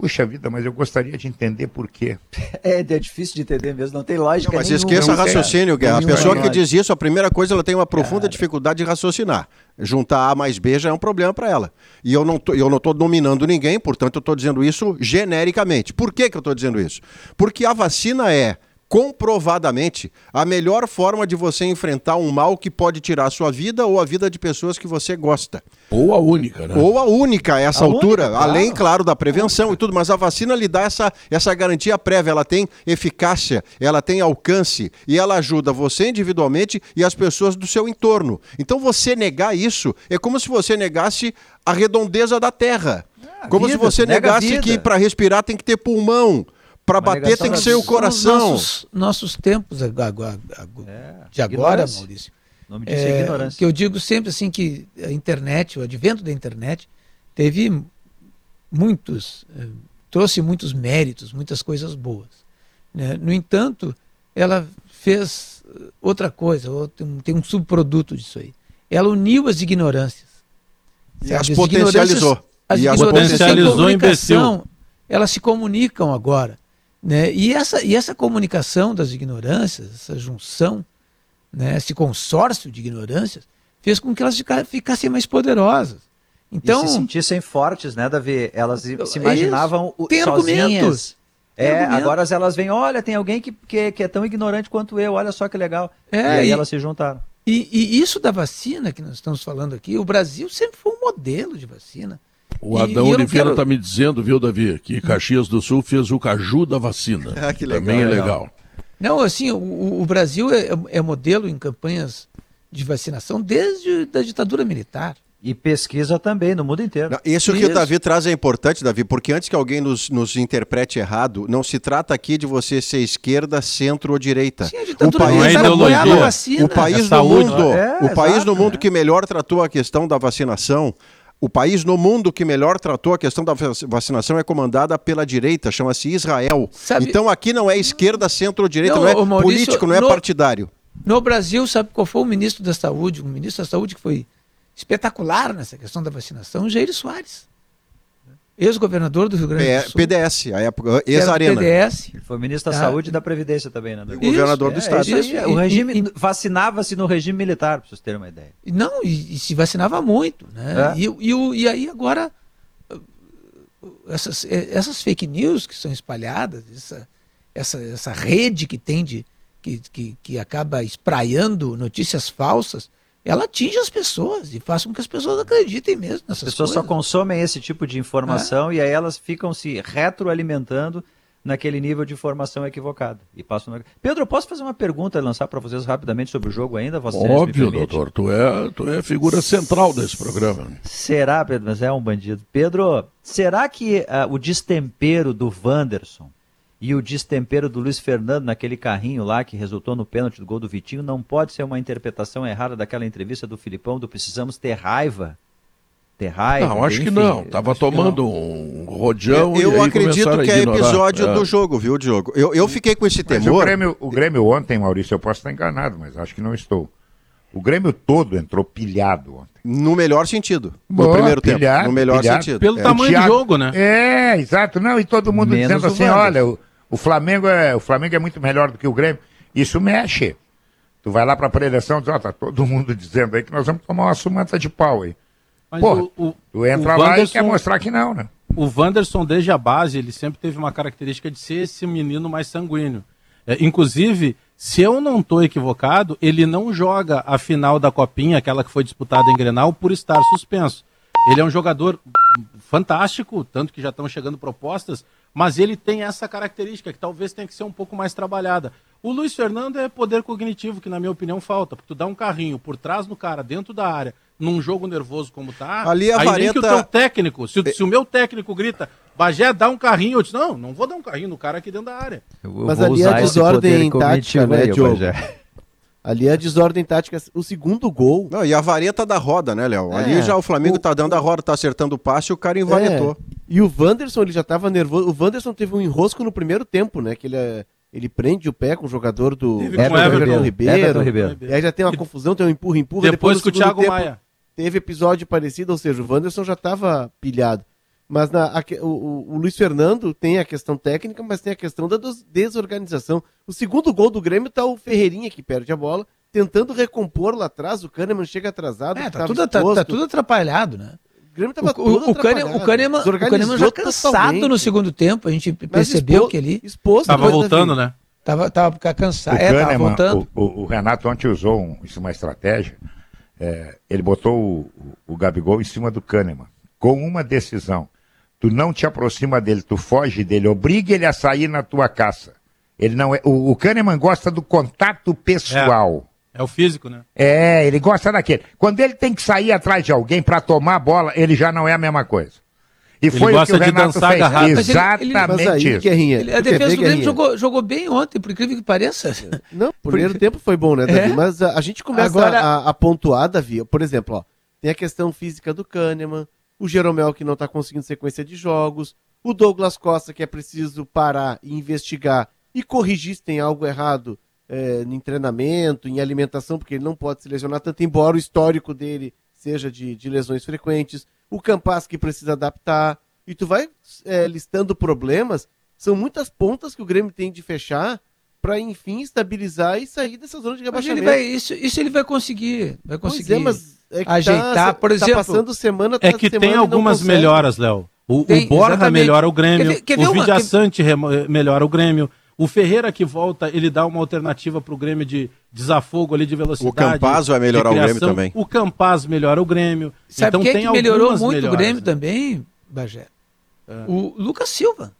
Puxa vida, mas eu gostaria de entender por quê. É, é difícil de entender mesmo, não tem lógica. Não, mas nenhuma. esqueça raciocínio, Guerra. A pessoa que diz isso, a primeira coisa, ela tem uma profunda Cara. dificuldade de raciocinar. Juntar A mais B já é um problema para ela. E eu não tô, eu não estou nominando ninguém, portanto, eu estou dizendo isso genericamente. Por que, que eu estou dizendo isso? Porque a vacina é comprovadamente a melhor forma de você enfrentar um mal que pode tirar a sua vida ou a vida de pessoas que você gosta. Ou a única, né? Ou a única a essa a altura, única, claro. além, claro, da prevenção e tudo, mas a vacina lhe dá essa, essa garantia prévia, ela tem eficácia, ela tem alcance e ela ajuda você individualmente e as pessoas do seu entorno. Então você negar isso é como se você negasse a redondeza da Terra. É, como vida, se você negasse que para respirar tem que ter pulmão. Para bater tem que ser o coração. Nossos, nossos tempos agora, é, de agora, Maurício. Nome disso é, é ignorância. Que eu digo sempre assim que a internet, o advento da internet, teve muitos, eh, trouxe muitos méritos, muitas coisas boas. Né? No entanto, ela fez outra coisa, tem um subproduto disso aí. Ela uniu as ignorâncias. E as, as potencializou. As e as potencializou imbecil. Elas se comunicam agora. Né? E, essa, e essa comunicação das ignorâncias, essa junção, né? esse consórcio de ignorâncias, fez com que elas ficassem mais poderosas. Então, e se sentissem fortes, né, Davi? Elas se imaginavam isso, tem sozinhas. É, agora elas vêm, olha, tem alguém que, que, que, é tão ignorante quanto eu, olha só que legal. É, e aí e, elas se juntaram. E, e, isso da vacina que nós estamos falando aqui, o Brasil sempre foi um modelo de vacina. O Adão e, Oliveira está quero... me dizendo, viu, Davi, que Caxias do Sul fez o caju da vacina. ah, que legal. Também é legal. Não, assim, o, o Brasil é, é, modelo em campanhas de vacinação desde a ditadura militar. E pesquisa também no mundo inteiro. Não, isso, isso que o Davi traz é importante, Davi, porque antes que alguém nos, nos interprete errado, não se trata aqui de você ser esquerda, centro ou direita. Sim, o país, é ideologia. o país é no mundo, é, o país no mundo que melhor tratou a questão da vacinação O país no mundo que melhor tratou a questão da vacinação é comandada pela direita, chama-se Israel. Sabe... Então aqui não é esquerda, centro ou direita, não, não é Maurício, político, não é no, partidário. No Brasil, sabe qual foi o ministro da Saúde? O ministro da Saúde que foi espetacular nessa questão da vacinação, Jair Soares ex-governador do Rio Grande do Sul. PDS, a época, ex-arena. PDS. Ele foi ministro da ah. Saúde e da Previdência também, né? Isso, governador do é, Estado. Isso, isso, o regime vacinava-se no regime militar, para vocês terem uma ideia. Não, e, e se vacinava muito, né? É. E, e, e aí agora essas, essas fake news que são espalhadas, essa, essa, essa rede que tem de que, que, que acaba espraiando notícias falsas, ela atinge as pessoas e faz com que as pessoas acreditem mesmo nessas As pessoas coisas. só consomem esse tipo de informação é. e aí elas ficam se retroalimentando naquele nível de informação equivocada. E passam no... Pedro, eu posso fazer uma pergunta e lançar para vocês rapidamente sobre o jogo ainda? Você Óbvio, doutor. Tu é, tu é a figura central desse programa. Será, Pedro? Mas é um bandido. Pedro, será que uh, o destempero do Wanderson e o destempero do Luiz Fernando naquele carrinho lá que resultou no pênalti do gol do Vitinho não pode ser uma interpretação errada daquela entrevista do Filipão do precisamos ter raiva. Ter raiva. Não, acho enfim, que não. Tava tomando um rojão. Eu, eu acredito que é episódio é. do jogo, viu, Diogo? Eu, eu fiquei com esse temor. o, Grêmio, o Grêmio ontem, Maurício, eu posso estar enganado, mas acho que não estou. O Grêmio todo entrou pilhado ontem. No melhor sentido. No Boa, primeiro pilhado, tempo. No melhor pilhado. sentido. Pelo é. tamanho do jogo, né? É, exato. Não, e todo mundo Menos dizendo assim: olha, o, o Flamengo é, o Flamengo é muito melhor do que o Grêmio. Isso mexe. Tu vai lá para a preleção e diz, ó, tá todo mundo dizendo aí que nós vamos tomar uma sumanta de pau aí. Mas Pô, o, o, tu entra lá Wanderson, e quer mostrar que não, né? O Wanderson, desde a base, ele sempre teve uma característica de ser esse menino mais sanguíneo. É, inclusive, se eu não estou equivocado, ele não joga a final da Copinha, aquela que foi disputada em Grenal, por estar suspenso. Ele é um jogador fantástico, tanto que já estão chegando propostas, mas ele tem essa característica que talvez tenha que ser um pouco mais trabalhada. O Luiz Fernando é poder cognitivo, que na minha opinião falta, porque tu dá um carrinho por trás no cara, dentro da área, num jogo nervoso como tá, Ali a aí vareta... nem que o teu técnico, se, se, o meu técnico grita, Bagé, dá um carrinho, eu disse, não, não vou dar um carrinho no cara aqui dentro da área. Eu, eu Mas ali é a desordem tática, né, Diogo? Ali é a desordem tática. O segundo gol. Não, e a vareta da roda, né, Léo? É, Ali já o Flamengo o, tá dando a roda, tá acertando o passe e o cara invaretou. É, e o Wanderson, ele já tava nervoso. O Wanderson teve um enrosco no primeiro tempo, né? Que ele, é, ele prende o pé com o jogador do Everton, Everton, Ribeiro. Everton Ribeiro. E aí já tem uma confusão, tem um empurra, empurra. Depois, depois com o Thiago tempo, Maia. Teve episódio parecido, ou seja, o Wanderson já tava pilhado. Mas na, a, o, o, Luiz Fernando tem a questão técnica, mas tem a questão da desorganização. O segundo gol do Grêmio tá o Ferreirinha que perde a bola, tentando recompor lá atrás. O Kahneman chega atrasado. É, tá tudo, tá, tá, tudo atrapalhado, né? O Grêmio tava o, todo o, Kahneman, o, Kahneman, o Kahneman já cansado totalmente. no segundo tempo. A gente percebeu que ele. Exposto, tava voltando, né? Tava, tava cansado. É, Kahneman, tava voltando. O, o, Renato ontem usou um, isso é uma estratégia. É, ele botou o, o Gabigol em cima do Kahneman. Com uma decisão tu não te aproxima dele, tu foge dele, obriga ele a sair na tua caça. Ele não é. O, o Kahneman gosta do contato pessoal. É, é o físico, né? É, ele gosta daquele. Quando ele tem que sair atrás de alguém para tomar a bola, ele já não é a mesma coisa. E ele foi o que o Renato fez. Agarrado. Exatamente ele, ele, isso. Ele, a defesa do Grêmio jogou, jogou bem ontem, por incrível que pareça. Não, o primeiro tempo foi bom, né, Davi? É? Mas a, a, gente começa Agora... a, a pontuar, Davi. Por exemplo, ó, tem a questão física do Kahneman, o Jeromel que não está conseguindo sequência de jogos, o Douglas Costa que é preciso parar e investigar e corrigir se tem algo errado é, em treinamento, em alimentação, porque ele não pode se lesionar tanto, embora o histórico dele seja de, de lesões frequentes, o Campas que precisa adaptar, e tu vai é, listando problemas, são muitas pontas que o Grêmio tem de fechar para enfim estabilizar e sair dessa zona de rebaixamento. Mas ele vai, isso, isso ele vai conseguir, vai conseguir. Pois é, mas é ajeitar, tá, por tá exemplo. Tá passando semana É que tem algumas melhoras, Léo. O, o, Borja exatamente. melhora o Grêmio, quer quer o Vidiaçante que... melhora o Grêmio. O Ferreira que volta, ele dá uma alternativa para o Grêmio de desafogo ali de velocidade. O Campaz vai melhorar o Grêmio também. O Campaz melhora o Grêmio. Sabe então quem tem que melhorou muito melhoras, o Grêmio né? também, Bagé? É. O Lucas Silva.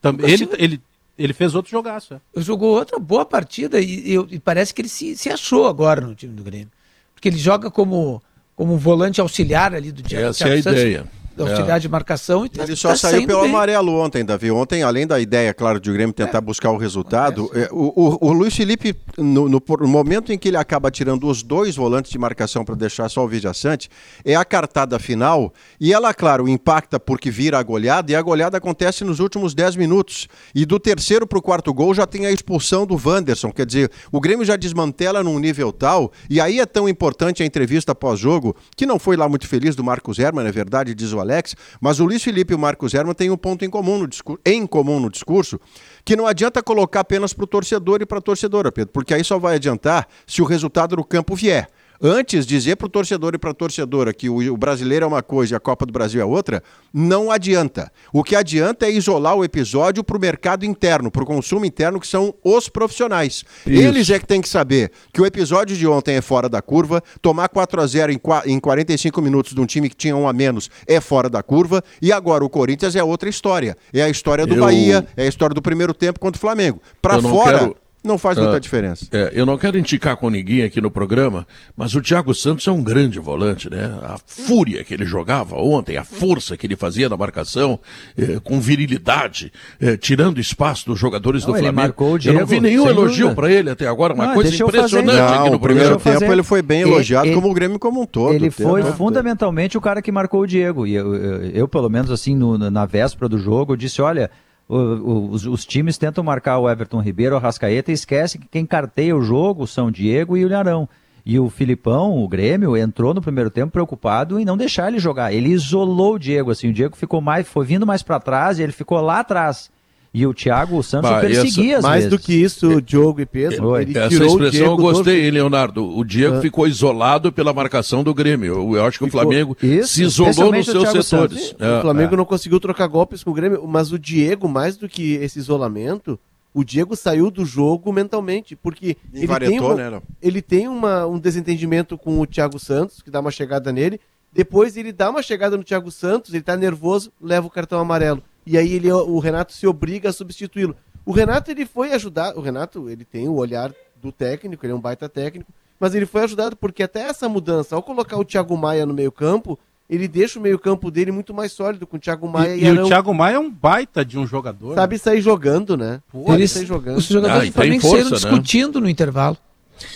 Também, Lucas ele, Silva. ele, ele fez outro jogaço. É. Jogou outra boa partida e, e, e, parece que ele se, se achou agora no time do Grêmio. Porque ele joga como, como volante auxiliar ali do Thiago Essa é a ideia. Auxiliar é. de marcação. E tá, ele só tá saiu pelo bem. amarelo ontem, Davi. Ontem, além da ideia, claro, de o Grêmio tentar é. buscar o resultado, é, o, o, o, Luiz Felipe, no, no, no, momento em que ele acaba tirando os dois volantes de marcação para deixar só o Vidia Sante, é a cartada final. E ela, claro, impacta porque vira a goleada, e a goleada acontece nos últimos 10 minutos. E do terceiro para o quarto gol já tem a expulsão do Wanderson. Quer dizer, o Grêmio já desmantela num nível tal, e aí é tão importante a entrevista pós-jogo, que não foi lá muito feliz do Marcos Herman, é verdade, diz o Alex, mas o Luiz Felipe e o Marcos Herman têm um ponto em comum no discurso, em comum no discurso, que não adianta colocar apenas para o torcedor e para a torcedora, Pedro, porque aí só vai adiantar se o resultado do campo vier. Antes, dizer para o torcedor e para a torcedora que o, o, brasileiro é uma coisa e a Copa do Brasil é outra, não adianta. O que adianta é isolar o episódio para o mercado interno, para o consumo interno, que são os profissionais. Isso. Eles é que têm que saber que o episódio de ontem é fora da curva, tomar 4 a 0 em, em 45 minutos de um time que tinha um a menos é fora da curva, e agora o Corinthians é outra história. É a história do Eu... Bahia, é a história do primeiro tempo contra o Flamengo. Para fora. Quero não faz muita uh, diferença. É, eu não quero indicar com ninguém aqui no programa, mas o Thiago Santos é um grande volante, né? A fúria que ele jogava ontem, a força que ele fazia na marcação, é, com virilidade, é, tirando espaço dos jogadores não, do Flamengo. Marcou o Diego, eu não vi nenhum elogio para ele até agora, uma não, coisa impressionante não, aqui no primeiro tempo. Ele foi bem elogiado, ele, como o Grêmio como um todo. Ele foi fundamentalmente o cara que marcou o Diego. E eu, eu, eu pelo menos assim, no, na véspera do jogo, eu disse: olha os, os, times tentam marcar o Everton Ribeiro, o Rascaeta, e esquece que quem carteia o jogo são Diego e o Ilharão. E o Filipão, o Grêmio, entrou no primeiro tempo preocupado em não deixar ele jogar. Ele isolou o Diego, assim, o Diego ficou mais, foi vindo mais para trás e ele ficou lá atrás. E o Thiago Santos bah, perseguia essa, Mais vezes. do que isso, Diogo e Pedro. Ele essa expressão eu gostei, hein, Leonardo? O Diego ah. ficou isolado pela marcação do Grêmio. Eu, eu acho que ficou, o Flamengo isso, se isolou nos seus setores. É, o Flamengo é. não conseguiu trocar golpes com o Grêmio, mas o Diego, mais do que esse isolamento, o Diego saiu do jogo mentalmente, porque ele tem, uma, né, ele tem uma, um desentendimento com o Thiago Santos, que dá uma chegada nele, depois ele dá uma chegada no Thiago Santos, ele tá nervoso, leva o cartão amarelo e aí ele, o Renato se obriga a substituí-lo. O Renato ele foi ajudar, o Renato ele tem o olhar do técnico, ele é um baita técnico, mas ele foi ajudado porque até essa mudança, ao colocar o Thiago Maia no meio campo, ele deixa o meio campo dele muito mais sólido com o Thiago Maia e, e, e Arão. o Thiago Maia é um baita de um jogador. Sabe né? sair jogando, né? Pô, Eles, sair jogando. Os jogadores ah, do Flamengo saíram né? discutindo no intervalo.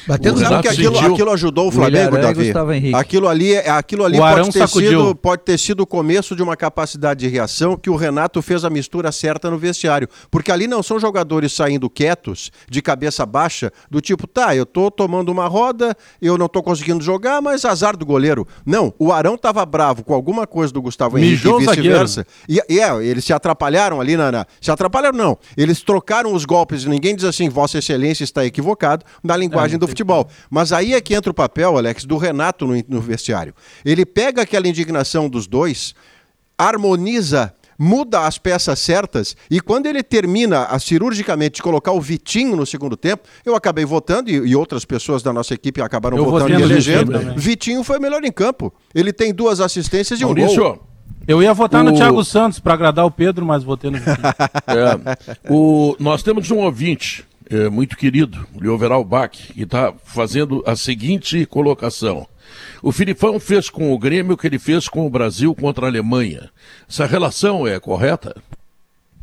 Batendo Sabe que aquilo, aquilo, ajudou o Flamengo, Davi? Aquilo ali, é, aquilo ali pode, ter sido, pode ter sido o começo de uma capacidade de reação que o Renato fez a mistura certa no vestiário. Porque ali não são jogadores saindo quietos, de cabeça baixa, do tipo, tá, eu tô tomando uma roda, eu não tô conseguindo jogar, mas azar do goleiro. Não, o Arão tava bravo com alguma coisa do Gustavo Henrique e vice-versa. E, e, é, eles se atrapalharam ali na, na, Se atrapalharam, não. Eles trocaram os golpes, ninguém diz assim, Vossa Excelência está equivocado, na linguagem do futebol. Mas aí é que entra o papel, Alex, do Renato no, no vestiário. Ele pega aquela indignação dos dois, harmoniza muda as peças certas e quando ele termina a, cirurgicamente de colocar o Vitinho no segundo tempo, eu acabei votando e, e outras pessoas da nossa equipe acabaram eu votando e elegendo. Vitinho foi melhor em campo. Ele tem duas assistências e Maurício, um gol. Eu ia votar o... no Thiago Santos para agradar o Pedro, mas votei no Vitinho. é, o... Nós temos um ouvinte é, muito querido, Lioveral Bach, que está fazendo a seguinte colocação. O Filipão fez com o Grêmio o que ele fez com o Brasil contra a Alemanha. Essa relação é correta?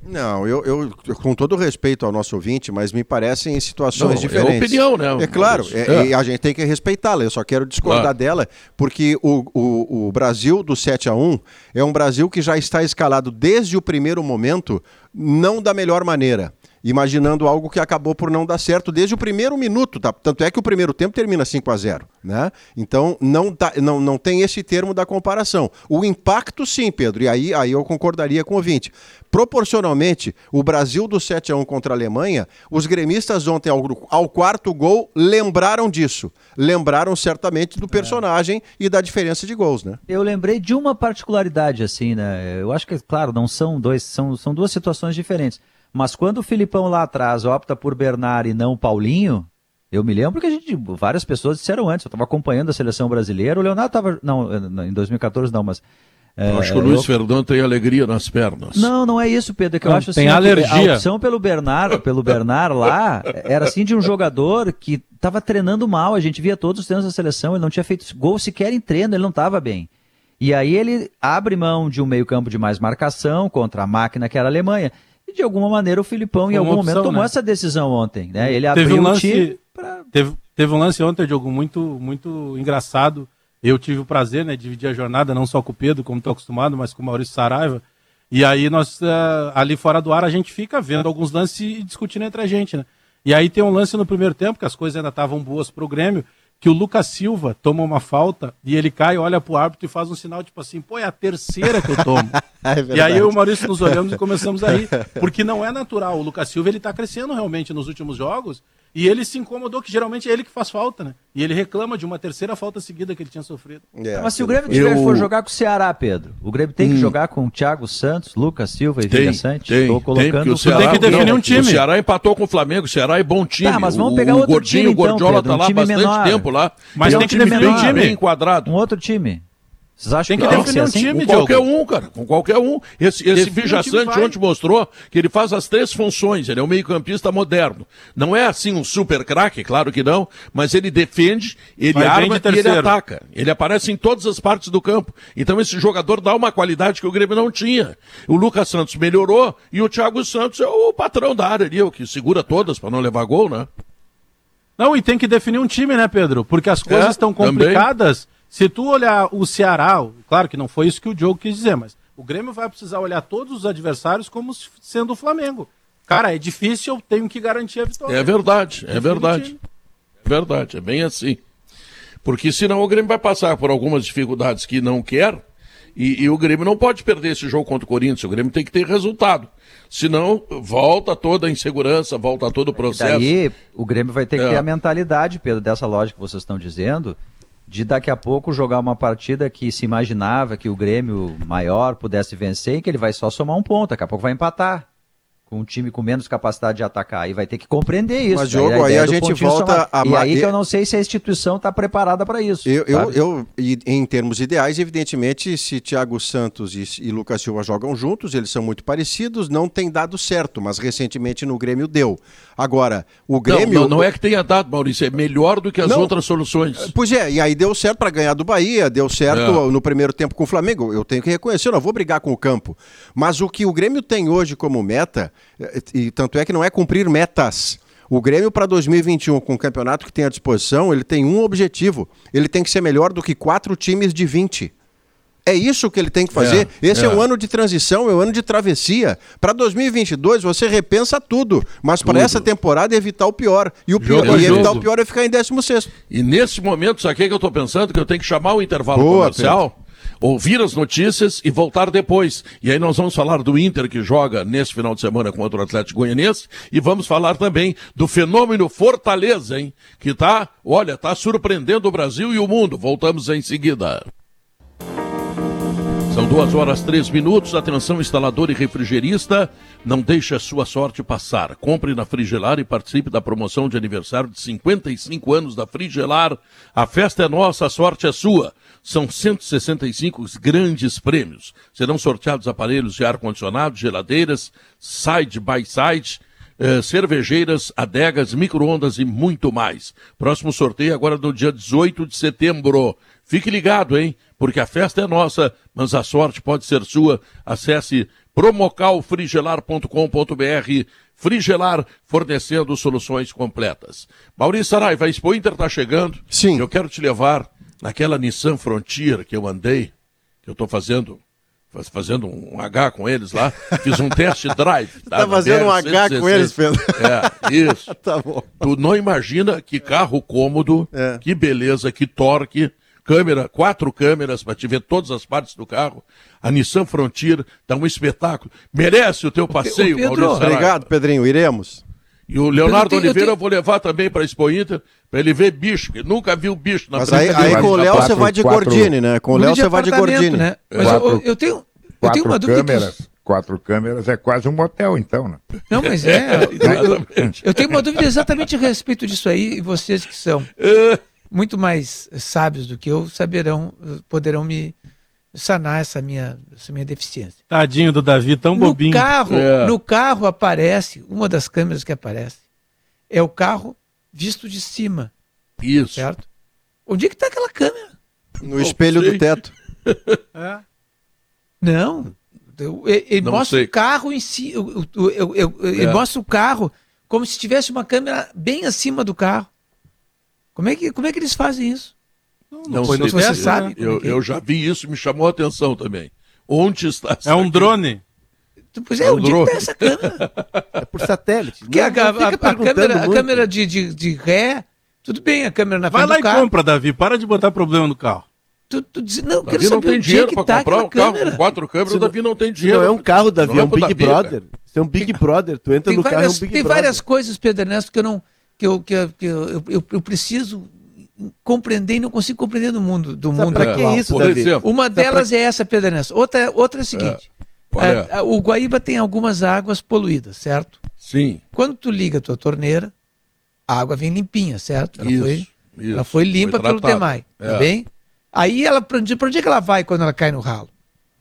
Não, eu, eu, com todo respeito ao nosso ouvinte, mas me parecem em situações Não, diferentes. É opinião, né? É claro, é, é. a gente tem que respeitá-la. Eu só quero discordar dela, porque o, o, o Brasil do 7 a 1 é um Brasil que já está escalado desde o primeiro momento, não da melhor maneira imaginando algo que acabou por não dar certo desde o primeiro minuto, tá? Tanto é que o primeiro tempo termina 5 a 0 né? Então não, tá, não, não tem esse termo da comparação. O impacto, sim, Pedro, e aí, aí eu concordaria com o ouvinte. Proporcionalmente, o Brasil do 7 a 1 contra a Alemanha, os gremistas ontem, ao, ao quarto gol, lembraram disso. Lembraram certamente do personagem é. e da diferença de gols, né? Eu lembrei de uma particularidade, assim, né? Eu acho que, claro, não são dois, são, são duas situações diferentes. Mas quando o Filipão lá atrás opta por Bernard e não Paulinho, eu me lembro que a gente, várias pessoas disseram antes, eu estava acompanhando a seleção brasileira, o Leonardo estava, não, em 2014 não, mas... É, acho que o Luiz eu... Fernando tem alegria nas pernas. Não, não é isso, Pedro, é que eu acho assim, tem alergia. a opção pelo Bernard, pelo Bernard lá, era assim de um jogador que estava treinando mal, a gente via todos os treinos da seleção, ele não tinha feito gol sequer em treino, ele não estava bem. E aí ele abre mão de um meio-campo de mais marcação contra a máquina que era a Alemanha. E de alguma maneira o Filipão, em algum opção, momento, tomou né? essa decisão ontem. Né? Ele teve abriu um lance, pra... teve, teve um lance ontem, Diogo, muito, muito engraçado. Eu tive o prazer né, de dividir a jornada, não só com o Pedro, como estou acostumado, mas com o Maurício Saraiva. E aí nós, uh, ali fora do ar, a gente fica vendo alguns lances e discutindo entre a gente, né? E aí tem um lance no primeiro tempo, que as coisas ainda estavam boas pro Grêmio, que o Lucas Silva toma uma falta e ele cai, olha pro árbitro e faz um sinal tipo assim, pô, é a terceira que eu tomo. é e aí eu e o Maurício nos olhamos e começamos a rir, porque não é natural. O Lucas Silva ele tá crescendo realmente nos últimos jogos e ele se incomodou, que geralmente é ele que faz falta, né? E ele reclama de uma terceira falta seguida que ele tinha sofrido. É, Mas se o Grêmio tiver eu... for jogar com o Ceará, Pedro, o Grêmio tem que hum. jogar com o Thiago Santos, Lucas Silva e Vilha Sante. Estou colocando tem, o Ceará, tem que definir não, um time. O Ceará empatou com o Flamengo, o Ceará é bom time. Tá, mas vamos pegar o outro Gordinho, time, então, o Gordiola Pedro, tá lá um bastante menor. tempo lá. Mas tem, tem que definir um time enquadrado. Um outro time. Vocês acham tem que, que definir um assim? time, Com qualquer um, cara. Com qualquer um. Esse, esse Vijaçante ontem mostrou que ele faz as três funções. Ele é um meio-campista moderno. Não é assim um super craque, claro que não, mas ele defende, ele Vai arma e ele ataca. Ele aparece em todas as partes do campo. Então esse jogador dá uma qualidade que o Grêmio não tinha. O Lucas Santos melhorou e o Thiago Santos é o patrão da área ali, o que segura todas para não levar gol, né? Não, e tem que definir um time, né, Pedro? Porque as coisas é, estão complicadas. Se tu olhar o Ceará, claro que não foi isso que o Diogo quis dizer, mas o Grêmio vai precisar olhar todos os adversários como sendo o Flamengo. Cara, é difícil, eu tenho que garantir a vitória. É verdade, é verdade. É verdade, é bem assim. Porque senão o Grêmio vai passar por algumas dificuldades que não quer e, e, o Grêmio não pode perder esse jogo contra o Corinthians. O Grêmio tem que ter resultado. Senão, volta toda a insegurança, volta todo o processo. E daí, o Grêmio vai ter que é. ter a mentalidade, Pedro, dessa lógica que vocês estão dizendo, de daqui a pouco jogar uma partida que se imaginava que o Grêmio maior pudesse vencer e que ele vai só somar um ponto, daqui a pouco vai empatar com um time com menos capacidade de atacar. E vai ter que compreender isso. Mas, jogo, aí a, gente volta a... E aí que eu não sei se a instituição está preparada para isso. Eu, eu, eu, em termos ideais, evidentemente, se Thiago Santos e, e, Lucas Silva jogam juntos, eles são muito parecidos, não tem dado certo, mas recentemente no Grêmio deu. Agora, o Grêmio... Não, não, não é que tenha dado, Maurício, é melhor do que as não, outras soluções. Pois é, e aí deu certo para ganhar do Bahia, deu certo é. no primeiro tempo com o Flamengo. Eu tenho que reconhecer, eu não vou brigar com o campo. Mas o que o Grêmio tem hoje como meta e tanto é que não é cumprir metas. O Grêmio para 2021, com o campeonato que tem à disposição, ele tem um objetivo. Ele tem que ser melhor do que quatro times de 20. É isso que ele tem que fazer. É, Esse é. é um ano de transição, é um ano de travessia. Para 2022 você repensa tudo, mas para essa temporada evitar o pior. E o pior, e evitar o pior é ficar em 16. E nesse momento, sabe o que eu estou pensando? Que eu tenho que chamar o intervalo Boa, comercial. Pedro ouvir as notícias e voltar depois. E aí nós vamos falar do Inter que joga nesse final de semana contra o Atlético Goianiense e vamos falar também do fenômeno Fortaleza, hein? Que tá, olha, tá surpreendendo o Brasil e o mundo. Voltamos em seguida. São duas horas três minutos. Atenção, instalador e refrigerista. Não deixe a sua sorte passar. Compre na Frigelar e participe da promoção de aniversário de 55 anos da Frigelar. A festa é nossa, a sorte é sua. São 165 grandes prêmios. Serão sorteados aparelhos de ar-condicionado, geladeiras, side by side, eh, cervejeiras, adegas, micro-ondas e muito mais. Próximo sorteio agora no dia 18 de setembro. Fique ligado, hein? Porque a festa é nossa, mas a sorte pode ser sua. Acesse promocalfrigelar.com.br Frigelar, fornecendo soluções completas. Maurício Saraiva, a Expo Inter está chegando. Sim. Eu quero te levar naquela Nissan Frontier que eu andei, que eu estou fazendo fazendo um H com eles lá, fiz um test drive. Tá, tá fazendo um H com eles, Pedro? É, isso. tá bom. Tu não imagina que carro cômodo, é. que beleza, que torque, câmera, quatro câmeras para te ver todas as partes do carro. A Nissan Frontier tá um espetáculo. Merece o teu passeio, o Pedro, Obrigado, Pedrinho, iremos. E o Leonardo tenho, Oliveira eu, tenho... eu, vou levar também para a Expo Inter, para ele ver bicho, que nunca viu bicho na Mas aí, aí com o Léo você vai de Gordini, né? Com o Léo você vai de Gordini. Né? Mas quatro, eu, eu, tenho, eu tenho uma dúvida. Câmeras, que... Quatro câmeras é quase um motel, então, né? Não, mas é. eu, eu, tenho uma dúvida exatamente a respeito disso aí, e vocês que são é. muito mais sábios do que eu saberão, poderão me, sanar essa minha, essa minha deficiência. Tadinho do Davi, tão no bobinho. Carro, é. No carro aparece, uma das câmeras que aparece, é o carro visto de cima. Isso. Certo? Onde é que está aquela câmera? No espelho do teto. É. Não. Eu, ele mostra sei. o carro em si. Eu, eu, eu, ele é. mostra o carro como se tivesse uma câmera bem acima do carro. Como é que, como é que eles fazem isso? Não, não, não sei, você sabe. Eu, é eu já vi isso, me chamou a atenção também. Onde está? É um drone. Pois é, é um onde está essa câmera? É por satélite. Porque não, a, a, a, câmera, a câmera de, de, de ré, tudo bem, a câmera na frente Vai lá e carro. compra, Davi. Para de botar problema no carro. Tu, tu diz, não, Davi quero não tem dinheiro para tá comprar um carro com quatro câmeras, o Davi não tem dinheiro. Não é um carro, Davi, é um Big Brother. Isso é um Big Brother. Tu entra tem no várias, carro, é um Big Tem Brother. várias coisas, Pedro Ernesto, que eu não que eu, que eu, que eu, eu, eu preciso compreender e não consigo compreender do mundo do Sabe mundo pra que isso, Davi? Exemplo, Uma delas pra... é essa, Pedro Ernesto. Outra, outra é a seguinte. É. É, o Guaíba tem algumas águas poluídas, certo? Sim. Quando tu liga a tua torneira, a água vem limpinha, certo? Ela isso, foi, isso. Ela foi limpa foi pelo Temai, tá é. tá bem? Aí ela, pra onde é que ela vai quando ela cai no ralo?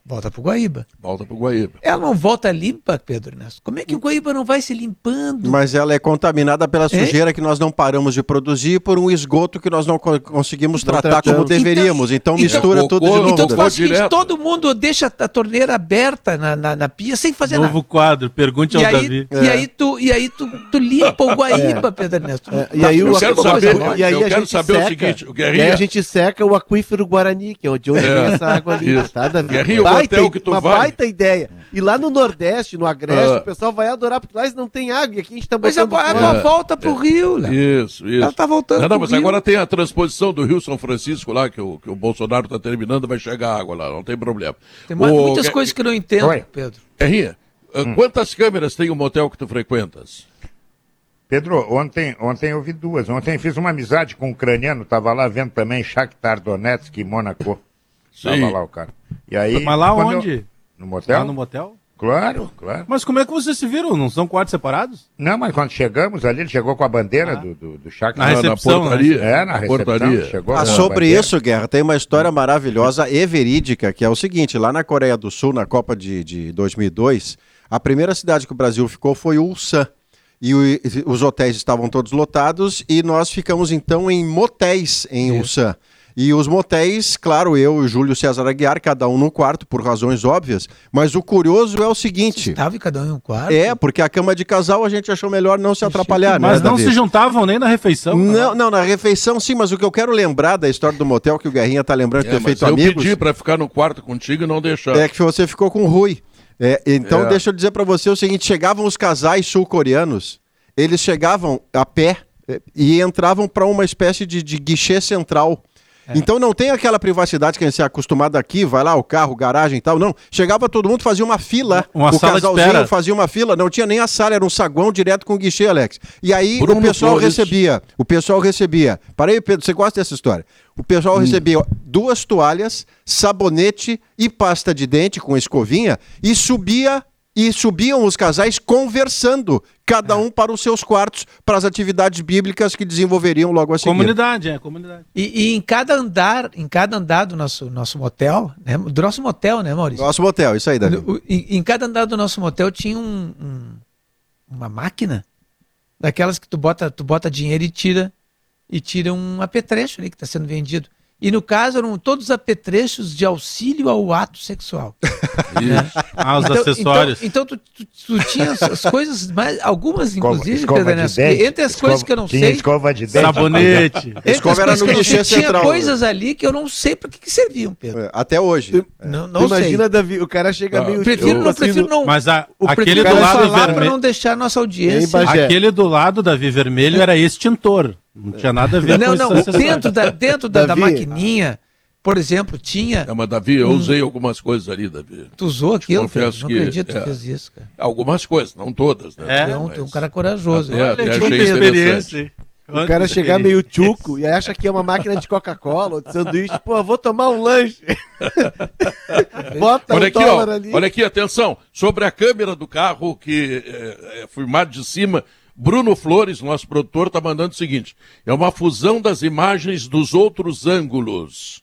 Volta pro Guaíba. Volta pro Guaíba. Ela não volta limpa, Pedro Ernesto. Como é que o Guaíba não vai se limpando? Mas ela é contaminada pela é? sujeira é? que nós não paramos de produzir por um esgoto que nós não conseguimos não tratar tratamos. como deveríamos. Então, então mistura então, tudo de novo. Então tu faz seguinte, todo mundo deixa a torneira aberta na, na, na pia sem fazer Novo nada. Novo quadro, pergunte ao e aí, Davi. E aí, tu, e aí tu, tu limpa o Guaíba, é. Pedro Ernesto. É. E aí, eu quero saber, e aí eu quero saber seca, o seguinte. O Guerrinha... E aí a gente seca o aquífero Guarani, que é de onde vem essa água ali. Tá, Guerrinha, hotel que tu vai baita ideia. E lá no Nordeste, no Agreste, uh. o pessoal vai adorar, porque lá não tem água. E aqui a gente tá botando... Mas a água é. volta pro rio, né? Isso, isso. Ela tá voltando Não, não mas rio. agora tem a transposição do Rio São Francisco lá, que o, que o Bolsonaro tá terminando, vai chegar água lá, não tem problema. Tem o... muitas coisas que eu não entendo, Oi. Pedro. Guerrinha, hum. quantas câmeras tem o motel que tu frequentas? Pedro, ontem, ontem eu vi duas. Ontem fiz uma amizade com um ucraniano, tava lá vendo também Shakhtar Donetsk e Monaco. Sim. Tava lá o cara. E aí, Mas lá onde? Eu... No motel? Lá no motel? Claro, claro. Mas como é que vocês se viram? Não são quartos separados? Não, mas quando chegamos ali, ele chegou com a bandeira ah. do, do, do Na recepção, na portaria. Né? É, na recepção. Portaria. Chegou ah, sobre isso, Guerra, tem uma história maravilhosa e verídica, que é o seguinte, lá na Coreia do Sul, na Copa de, de 2002, a primeira cidade que o Brasil ficou foi Ulsan. E o, os hotéis estavam todos lotados e nós ficamos então em motéis em Ulsan. E os motéis, claro, eu e o Júlio César Aguiar, cada um no quarto, por razões óbvias. Mas o curioso é o seguinte. Estava cada um em um quarto? É, porque a cama de casal a gente achou melhor não se atrapalhar, né? Mas não se juntavam nem na refeição? Não, não, na refeição sim, mas o que eu quero lembrar da história do motel que o Guerrinha tá lembrando de é, ter feito eu amigos. Eu pedi para ficar no quarto contigo e não deixar. É que você ficou com o Rui. É, então, é. deixa eu dizer para você o seguinte: chegavam os casais sul-coreanos, eles chegavam a pé é, e entravam para uma espécie de, de guichê central é. Então não tem aquela privacidade que a gente é acostumado aqui, vai lá o carro, garagem e tal, não. Chegava todo mundo, fazia uma fila, uma o casalzinho fazia uma fila, não tinha nem a sala, era um saguão direto com o guichê, Alex. E aí Bruno o pessoal Flores. recebia, o pessoal recebia. Parei, Pedro, você gosta dessa história? O pessoal hum. recebia duas toalhas, sabonete e pasta de dente com escovinha e subia e subiam os casais conversando, cada é. um para os seus quartos, para as atividades bíblicas que desenvolveriam logo a seguir. Comunidade, é, comunidade. E, e, em cada andar, em cada andar do nosso, nosso motel, né, do nosso motel, né, Maurício? Nosso motel, isso aí, Dani. Em, em cada andar do nosso motel tinha um, um, uma máquina, daquelas que tu bota, tu bota dinheiro e tira, e tira um apetrecho ali que está sendo vendido. E no caso eram todos apetrechos de auxílio ao ato sexual. né? Ah, os então, acessórios. Então, então tu, tu, tu, tinha as coisas, mais, algumas inclusive, escova, escova Pedro, dente, entre as escova, coisas que eu não sei. Escova de dente. Sabonete. escova era no guichê central. Tinha coisas ali que eu não sei para que, que serviam, Pedro. É, até hoje. Não, não imagina, sei. Davi, o cara chega não. meio. Prefiro, não, prefiro não. Mas a, o aquele do lado vermelho. não deixar nossa audiência. Aquele do lado, Davi, vermelho era extintor. Não tinha nada a ver não, com isso. Não, não, dentro da, dentro da, da maquininha, por exemplo, tinha. É, mas Davi, eu usei algumas coisas ali, Davi. Tu usou aquilo? Confesso não que, acredito que é, fez isso, cara. Algumas coisas, não todas, né? É, um, mas... um cara corajoso. Até, até achei experiência. O cara chegar meio tchuco e acha que é uma máquina de Coca-Cola ou de sanduíche. Pô, vou tomar um lanche. Bota olha um aqui, ó, ali. Olha aqui, atenção. Sobre a câmera do carro que é, é filmado de cima, Bruno Flores, nosso produtor, está mandando o seguinte: é uma fusão das imagens dos outros ângulos.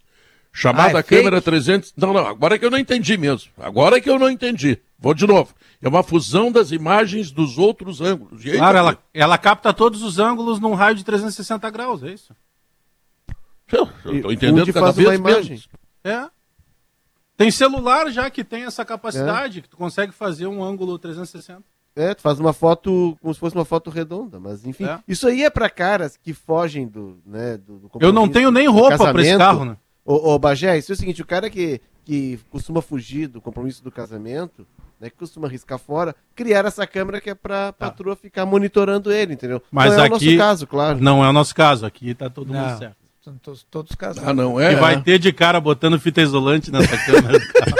Chamada ah, é câmera fake? 300. Não, não, agora é que eu não entendi mesmo. Agora é que eu não entendi. Vou de novo. É uma fusão das imagens dos outros ângulos. Aí, claro, ela, ela capta todos os ângulos num raio de 360 graus, é isso? Eu estou entendendo cada vez imagem. É. Tem celular já que tem essa capacidade, é. que tu consegue fazer um ângulo 360. É, tu faz uma foto como se fosse uma foto redonda, mas enfim. É. Isso aí é para caras que fogem do, né, do, do Eu não tenho nem roupa para esse carro, né? Ô, ô Bagé, isso é o seguinte, o cara que, que costuma fugir do compromisso do casamento, né, que costuma riscar fora, criar essa câmera que é pra tá. patroa ficar monitorando ele, entendeu? Mas não aqui, é o nosso caso, claro. Não é o nosso caso, aqui tá todo não. mundo certo. São todos, todos casados. Ah, não é? E vai ter de cara botando fita isolante nessa câmera do carro.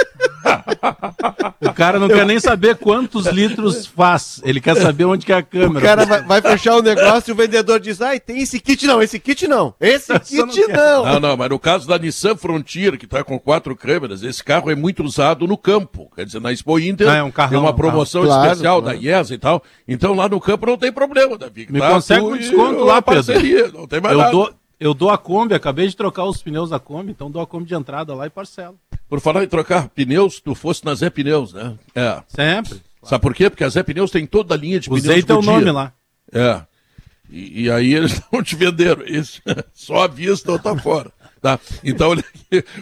O cara não quer nem saber quantos litros faz. Ele quer saber onde que é a câmera. O cara vai, vai fechar o negócio e o vendedor diz: ai, tem esse kit não, esse kit não. Esse kit não. Não, não, mas no caso da Nissan Frontier, que está com quatro câmeras, esse carro é muito usado no campo. Quer dizer, na Expo Inter ah, é um tem uma promoção um especial claro. da IESA e tal. Então lá no campo não tem problema, Davi. Me tá consegue um desconto lá, Pedro. Parceria, não tem mais eu nada. Dou eu dou a Kombi, acabei de trocar os pneus da Kombi, então dou a Kombi de entrada lá e parcelo. Por falar em trocar pneus, tu fosse na Zé Pneus, né? É. Sempre. Sabe por quê? Porque a Zé Pneus tem toda a linha de Usei pneus teu nome lá. É. E, e, aí eles não te venderam. Isso, só a vista ou tá fora. Tá? Então,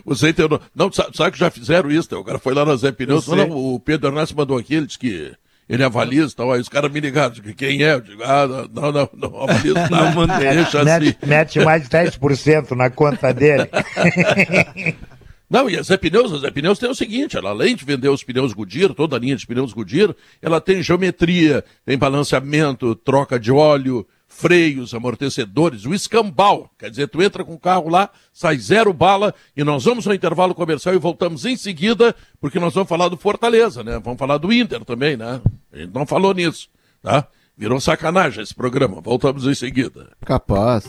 usei teu nome. Não, sabe, sabe que já fizeram isso? O cara foi lá na Zé Pneus. Não, o Pedro Ernesto mandou aqui, ele disse que ele avalia e tal. Aí os caras me ligaram, digo, quem é? Eu digo, ah, não, não, não, avalia não, não deixa mete, assim. Mete mais 10% na conta dele. Não, e a Zé Pneus, a Zé Pneus tem o seguinte, ela além de vender os pneus Goodyear, toda a linha de pneus Goodyear, ela tem geometria, tem balanceamento, troca de óleo, freios, amortecedores, o escambau. Quer dizer, tu entra com o carro lá, sai zero bala e nós vamos ao intervalo comercial e voltamos em seguida, porque nós vamos falar do Fortaleza, né? Vamos falar do Inter também, né? A gente não falou nisso, tá? Virou sacanagem esse programa. Voltamos em seguida. Capaz.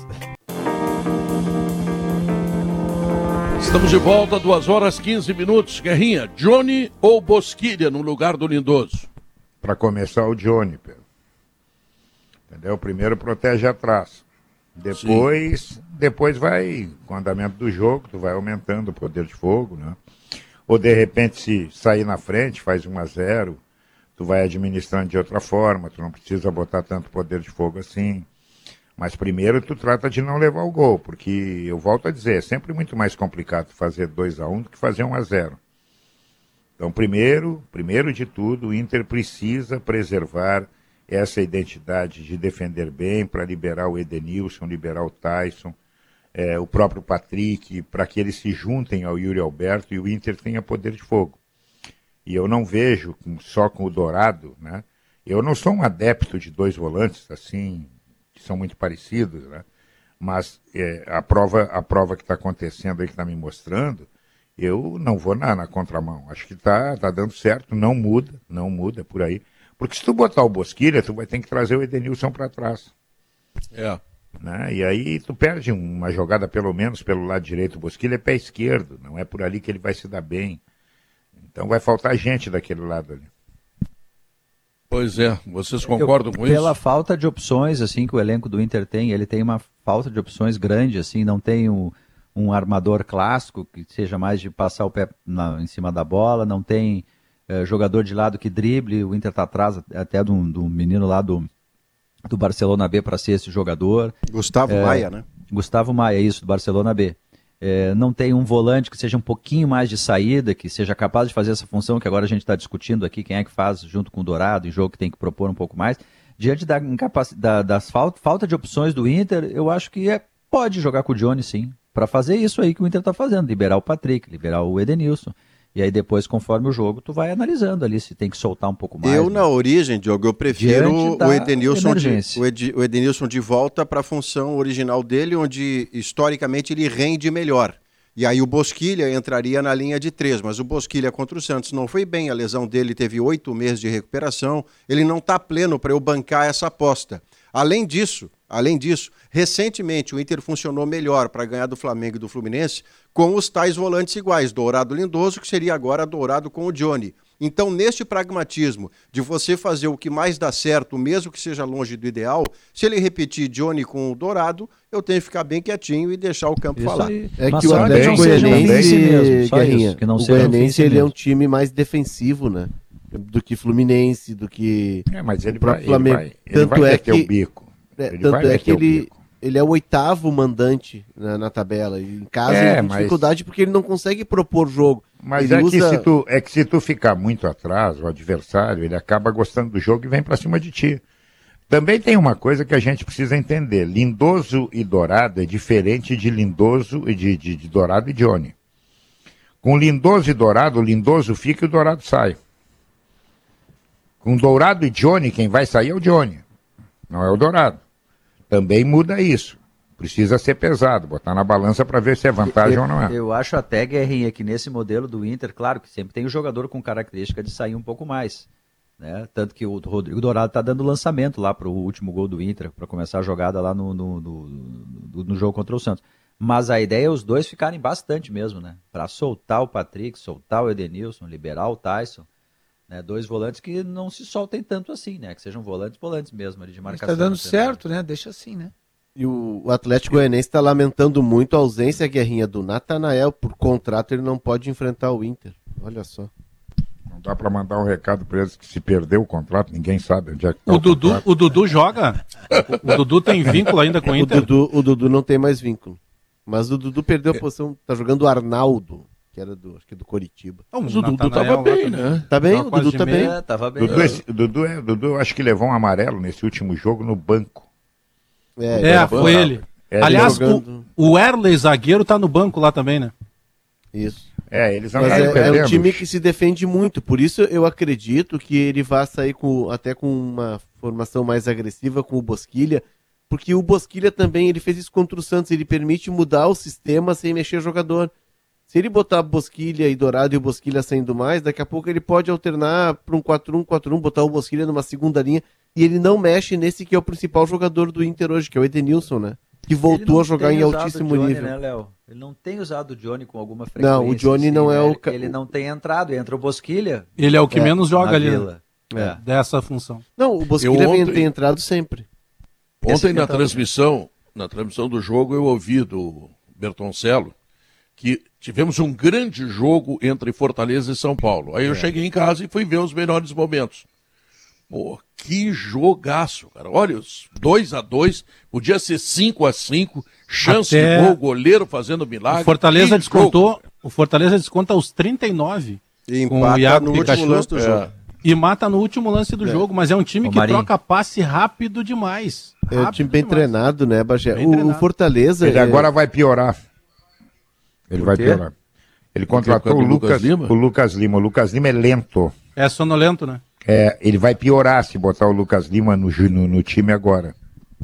Estamos de volta, 2 horas 15 minutos. Guerrinha, Johnny ou Bosquilha no lugar do Lindoso? Para começar, o Johnny, Pedro. Entendeu? Primeiro protege atrás. Depois, depois vai, com o andamento do jogo, tu vai aumentando o poder de fogo, né? Ou de repente, se sair na frente, faz 1 a 0 tu vai administrando de outra forma, tu não precisa botar tanto poder de fogo assim. Mas primeiro tu trata de não levar o gol, porque eu volto a dizer, é sempre muito mais complicado fazer 2 a 1 um do que fazer 1 um a 0 Então, primeiro, primeiro de tudo, o Inter precisa preservar essa identidade de defender bem para liberar o Edenilson, liberar o Tyson, é, o próprio Patrick, para que eles se juntem ao Yuri Alberto e o Inter tenha poder de fogo. E eu não vejo só com o Dourado, né? Eu não sou um adepto de dois volantes assim, que são muito parecidos, né? Mas é, a prova, a prova que está acontecendo aí que está me mostrando, eu não vou na, na contramão. Acho que está tá dando certo, não muda, não muda por aí. Porque se tu botar o Bosquilha, tu vai ter que trazer o Edenilson para trás. É. Né? E aí tu perde uma jogada, pelo menos, pelo lado direito. O Bosquilha é pé esquerdo, não é por ali que ele vai se dar bem. Então vai faltar gente daquele lado ali. Pois é, vocês concordam Eu, com pela isso? Pela falta de opções, assim, que o elenco do Inter tem, ele tem uma falta de opções grande, assim, não tem um, um armador clássico que seja mais de passar o pé na, em cima da bola, não tem é, jogador de lado que drible, o Inter está atrás até do, do menino lá do, do Barcelona B para ser esse jogador. Gustavo é, Maia, né? Gustavo Maia, isso, do Barcelona B. É, não tem um volante que seja um pouquinho mais de saída, que seja capaz de fazer essa função que agora a gente está discutindo aqui, quem é que faz junto com o Dourado, em jogo que tem que propor um pouco mais. Diante da, da das falta, falta de opções do Inter, eu acho que é, pode jogar com o Johnny sim, para fazer isso aí que o Inter está fazendo, liberar o Patrick, liberar o Edenilson. E aí depois, conforme o jogo, tu vai analisando ali se tem que soltar um pouco mais. Eu, né? na origem, Diogo, eu prefiro o Edenilson, de, o, Ed, o Edenilson de volta para a função original dele, onde historicamente ele rende melhor. E aí o Bosquilha entraria na linha de três, mas o Bosquilha contra o Santos não foi bem, a lesão dele teve oito meses de recuperação, ele não está pleno para eu bancar essa aposta. Além disso, além disso, recentemente o Inter funcionou melhor para ganhar do Flamengo e do Fluminense com os tais volantes iguais, Dourado Lindoso, que seria agora Dourado com o Johnny. Então, neste pragmatismo de você fazer o que mais dá certo, mesmo que seja longe do ideal, se ele repetir Johnny com o Dourado, eu tenho que ficar bem quietinho e deixar o campo isso falar. Aí. É Mas que o Atlético Goianiense, Guerrinha, que não o Goianiense ele é um time mais defensivo, né? Do que Fluminense, do que é, mas ele o próprio vai, Flamengo. Ele vai, ele Tanto vai é que o bico. É, tanto é que ele, ele é o oitavo mandante na, na tabela. Em casa É, ele tem mas- dificuldade porque ele não consegue propor jogo. Mas ele é, que usa- se tu, é que se tu ficar muito atrás, o adversário, ele acaba gostando do jogo e vem pra cima de ti. Também tem uma coisa que a gente precisa entender. Lindoso e Dourado é diferente de Lindoso e de, de, de Dourado e Johnny. Com Lindoso e Dourado, o Lindoso fica e o Dourado sai. Com Dourado e Johnny, quem vai sair é o Johnny. Não é o Dourado. Também muda isso. Precisa ser pesado, botar na balança para ver se é vantagem eu, ou não é. Eu acho até, Guerrinha, que nesse modelo do Inter, claro que sempre tem o jogador com característica de sair um pouco mais. Né? Tanto que o Rodrigo Dourado está dando lançamento lá para o último gol do Inter, para começar a jogada lá no, no, no, no- no jogo contra o Santos. Mas a ideia é os dois ficarem bastante mesmo, né? Para soltar o Patrick, soltar o Edenilson, liberar o Tyson. Né? Dois volantes que não se soltem tanto assim, né? Que sejam volantes, volantes mesmo, ali de Mas marcação. tá dando certo, né? Deixa assim, né? E o, o Atlético Goianiense está lamentando muito a ausência, Guerrinha, do Natanael. Por contrato, ele não pode enfrentar o Inter. Olha só. Não dá para mandar um recado para eles que se perdeu o contrato, ninguém sabe onde é que tá O Dudu, contrato. o Dudu joga? O, o Dudu tem vínculo ainda com o O Inter? Dudu, o Dudu não tem mais vínculo. Mas o Dudu perdeu a posição. Tá jogando o Arnaldo, que era do, acho que do Coritiba. Não, Mas o Dudu tava lá bem, né? Tá bem? O Dudu tá bem. É, tava bem. Dudu, esse- Dudu, é, Dudu, eu acho que levou um amarelo nesse último jogo no banco. É, É, foi bom. ele. É, Aliás, jogando- o, o Erley, zagueiro, tá no banco lá também, né? Isso. É, eles Mas é, é perdendo. um time que se defende muito, por isso eu acredito que ele vai sair com, até com uma formação mais agressiva com o Bosquilha, porque o Bosquilha também ele fez isso contra o Santos, ele permite mudar o sistema sem mexer jogador. Se ele botar Bosquilha e Dourado e o Bosquilha saindo mais, daqui a pouco ele pode alternar para um 4-1-4-1, botar o Bosquilha numa segunda linha, e ele não mexe nesse que é o principal jogador do Inter hoje, que é o Edenilson, né? Que voltou a jogar tem em usado altíssimo o Johnny, nível. Né, Léo? Ele não tem usado o Johnny com alguma frequência. Não, o Johnny assim, não é né? o Ele não tem entrado, entra o Bosquilha Ele é o que É, menos joga ali, né? Vila. É. Dessa função. Não, o Bosquilha ontem- tem entrado sempre. Ontem na tá- transmissão, na transmissão do jogo, eu ouvi do Bertoncello que tivemos um grande jogo entre Fortaleza e São Paulo. Aí eu cheguei em casa e fui ver os melhores momentos. Pô, que jogaço, cara. Olha, os 2 a 2 podia ser 5 a 5 chance Até- de gol, goleiro fazendo milagre. O Fortaleza Que descontou. jogo. O Fortaleza desconta aos 39 E Com o empata Iago no último Pikachu. lance do É. jogo. e mata no último lance do jogo, mas é um time Ô, que Marinho. troca passe rápido demais. É um Rápido time bem demais. treinado, né, Bagé? O, o. Fortaleza. Ele é- agora vai piorar. Ele vai piorar. Ele contratou o Lucas Lucas, Lima? o Lucas Lima. O Lucas Lima é lento. É sonolento, né? É, ele vai piorar se botar o Lucas Lima no, no, no time agora.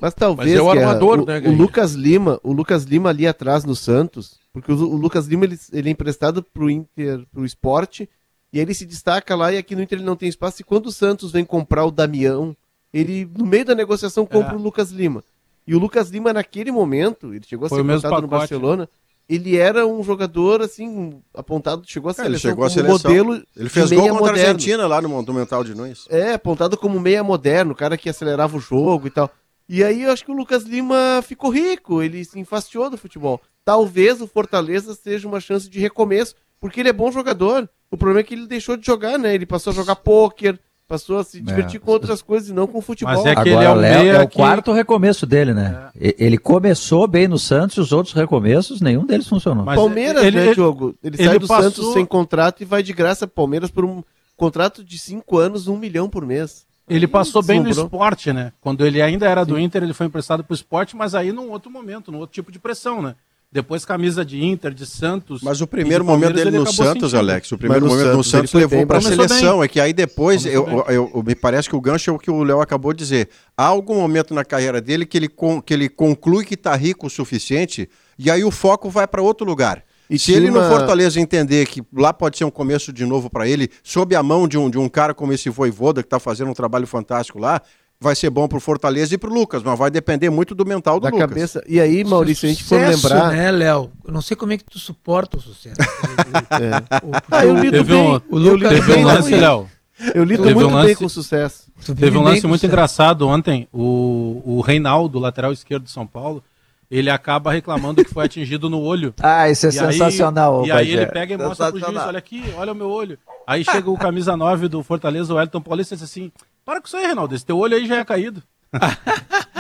Mas talvez. Mas é o Guerra, armador, o, né, o? Lucas Lima, o Lucas Lima ali atrás no Santos, porque o, o Lucas Lima ele, ele é emprestado pro Inter, pro esporte, e aí ele se destaca lá e aqui no Inter ele não tem espaço. E quando o Santos vem comprar o Damião, ele, no meio da negociação, compra É. o Lucas Lima. E o Lucas Lima, naquele momento, ele chegou a Foi ser contratado no Barcelona. Ele era um jogador, assim, apontado, chegou a É, seleção ele chegou como seleção. modelo Ele fez gol contra a moderno. Argentina lá no Monumental de Nunes. É, apontado como meia moderno, cara que acelerava o jogo e tal. E aí eu acho que o Lucas Lima ficou rico, ele se enfastiou do futebol. Talvez o Fortaleza seja uma chance de recomeço, porque ele é bom jogador. O problema é que ele deixou de jogar, né? Ele passou a jogar pôquer, passou a se divertir com outras coisas e não com futebol. Mas é que Agora, ele é o Léo meia é o que- quarto recomeço dele, né? E- Ele começou bem no Santos e os outros recomeços, nenhum deles funcionou. Mas Palmeiras, ele- né, ele- Diogo? Ele, ele sai do passou- Santos sem contrato e vai de graça pro Palmeiras por um contrato de cinco anos, um milhão por mês. Ele passou bem no esporte, né? Quando ele ainda era do Inter, ele foi emprestado pro esporte, mas aí num outro momento, num outro tipo de pressão, né? Depois camisa de Inter, de Santos. Mas o primeiro momento dele ele no Santos, sentindo. Alex, o primeiro Mas no momento no Santos levou bem, para a seleção. É que aí depois, eu, eu- eu- me parece que o gancho é o que o Léo acabou de dizer. Há algum momento na carreira dele que ele, con- que ele conclui que está rico o suficiente e aí o foco vai para outro lugar. E Se ele no uma- Fortaleza entender que lá pode ser um começo de novo para ele, sob a mão de um, de um cara como esse Voivoda, que está fazendo um trabalho fantástico lá, vai ser bom pro Fortaleza e pro Lucas, mas vai depender muito do mental do da Lucas. cabeça. E aí, Maurício, a gente for Sucesso, lembrar. né, Léo? Eu não sei como é que tu suporta o sucesso. O- o- Ah, eu lido Teve bem. um- eu Lucas Teve bem um lance, isso. Léo. Eu lido Teve um muito bem lance- com sucesso. tu vive Teve um lance muito sucesso. engraçado ontem. O, o Reinaldo, lateral esquerdo de São Paulo, ele acaba reclamando que foi atingido no olho. Ah, isso é E aí- sensacional. E aí ele pega e mostra pro juiz, olha aqui, olha o meu olho. Aí chega o camisa 9 do Fortaleza, o Elton Paulista, e diz assim, para com isso aí, Reinaldo, esse teu olho aí já é caído.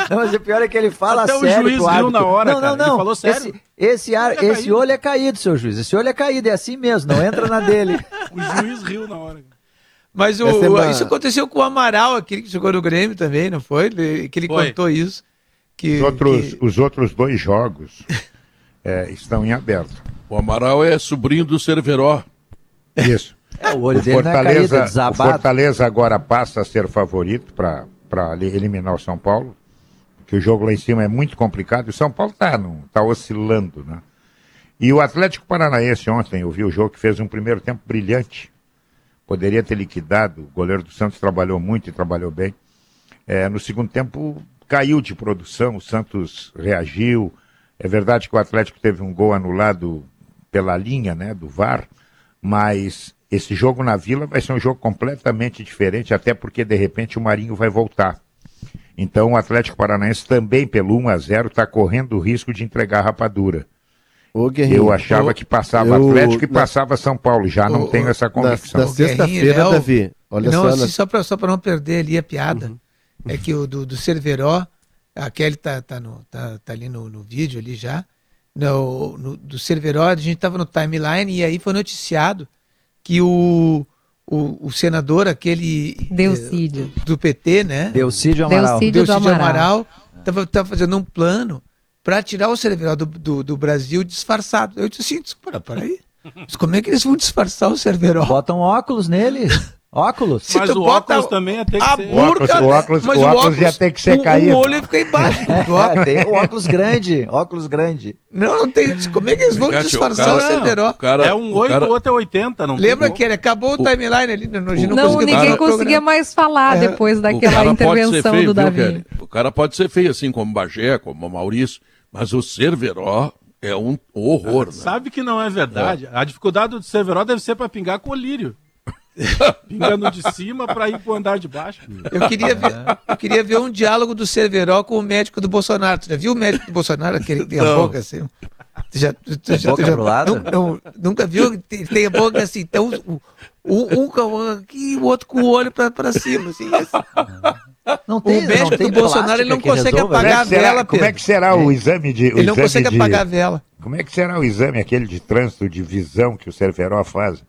Não, mas o pior é que ele fala Até sério. o juiz riu na hora, não, cara. Não, não, Ele falou sério. Esse, esse, ar, Olho é esse olho é caído, seu juiz. Esse olho é caído, é assim mesmo, não entra na dele. O juiz riu na hora. Mas o, é isso aconteceu com o Amaral, aquele que jogou no Grêmio também, não foi? Que ele Foi. contou isso. Que, Os outros, que- os outros dois jogos é, estão em aberto. O Amaral é sobrinho do Cerveró. Isso. É, o olho O dele não é Fortaleza, o. Fortaleza agora passa a ser favorito para eliminar o São Paulo, que o jogo lá em cima é muito complicado. E o São Paulo está tá oscilando, né? E o Atlético Paranaense ontem, eu vi o jogo que fez um primeiro tempo brilhante. Poderia ter liquidado, o goleiro do Santos trabalhou muito e trabalhou bem. É, no segundo tempo caiu de produção, o Santos reagiu. É verdade que o Atlético teve um gol anulado pela linha né, do VAR, mas esse jogo na Vila vai ser um jogo completamente diferente, até porque de repente o Marinho vai voltar. Então o Atlético Paranaense também, pelo 1 a 0 está correndo o risco de entregar a rapadura. Ô, Eu achava que passava eu- Atlético e na- passava São Paulo, já não o- tenho essa na, convicção. na O Guerrinho, sexta-feira, Davi, olha não, só. assim, na- só para não perder ali a piada, Uhum. É que o do, do Cerveró, a Kelly tá, tá, no, tá, tá ali no, no vídeo ali já, no, no- do Cerveró, a gente tava no timeline e aí foi noticiado que o, o, o senador, aquele Deucídio. eh, do PT, né? Deucídio Amaral. Deucídio. do Deucídio Amaral. Amaral tava, tava fazendo um plano para tirar o Cerveró do, do, do Brasil disfarçado. Eu disse assim, para, peraí. Mas como é que eles vão disfarçar o Cerveró? Botam óculos nele. Óculos. Se Mas o óculos também ia ter que a ser. O óculos- burca, o óculos- mas o óculos ia ter que ser um, caído. Um olho fica embaixo óculos. É, tem o óculos grande, óculos grande. Não, não tem. Como é que eles vão Cara, disfarçar o o cara- Cerveró? O cara, É um o 8, cara- o outro é 80, não Lembra tem que ele acabou o timeline ali, não, não, Não, ninguém o conseguia mais falar É, depois o daquela cara intervenção feio, do viu, Davi. O cara pode ser feio, assim como o Bagé, como o Maurício, mas o Cerveró é um horror, né? Sabe que não é verdade. A dificuldade do Severo deve ser para pingar com o lírio. Pingando de cima para ir pro andar de baixo. Eu queria, ver, eu queria ver um diálogo do Cerveró com o médico do Bolsonaro. Tu já viu o médico do Bolsonaro, aquele que tem a Não. boca assim? Tu já, tu, tu já, Boca já- pro lado? não- não- nunca viu? Tem, tem a boca assim, então o- um, um com aqui e o outro com o olho pra, pra cima. Assim, assim. Não O tem, médico não tem do Bolsonaro ele não consegue resolva Como é apagar que a será, vela, como é que será o exame de. o Ele não consegue de- apagar a vela. Como é que será o exame, aquele de trânsito, de visão que o Cerveró faz?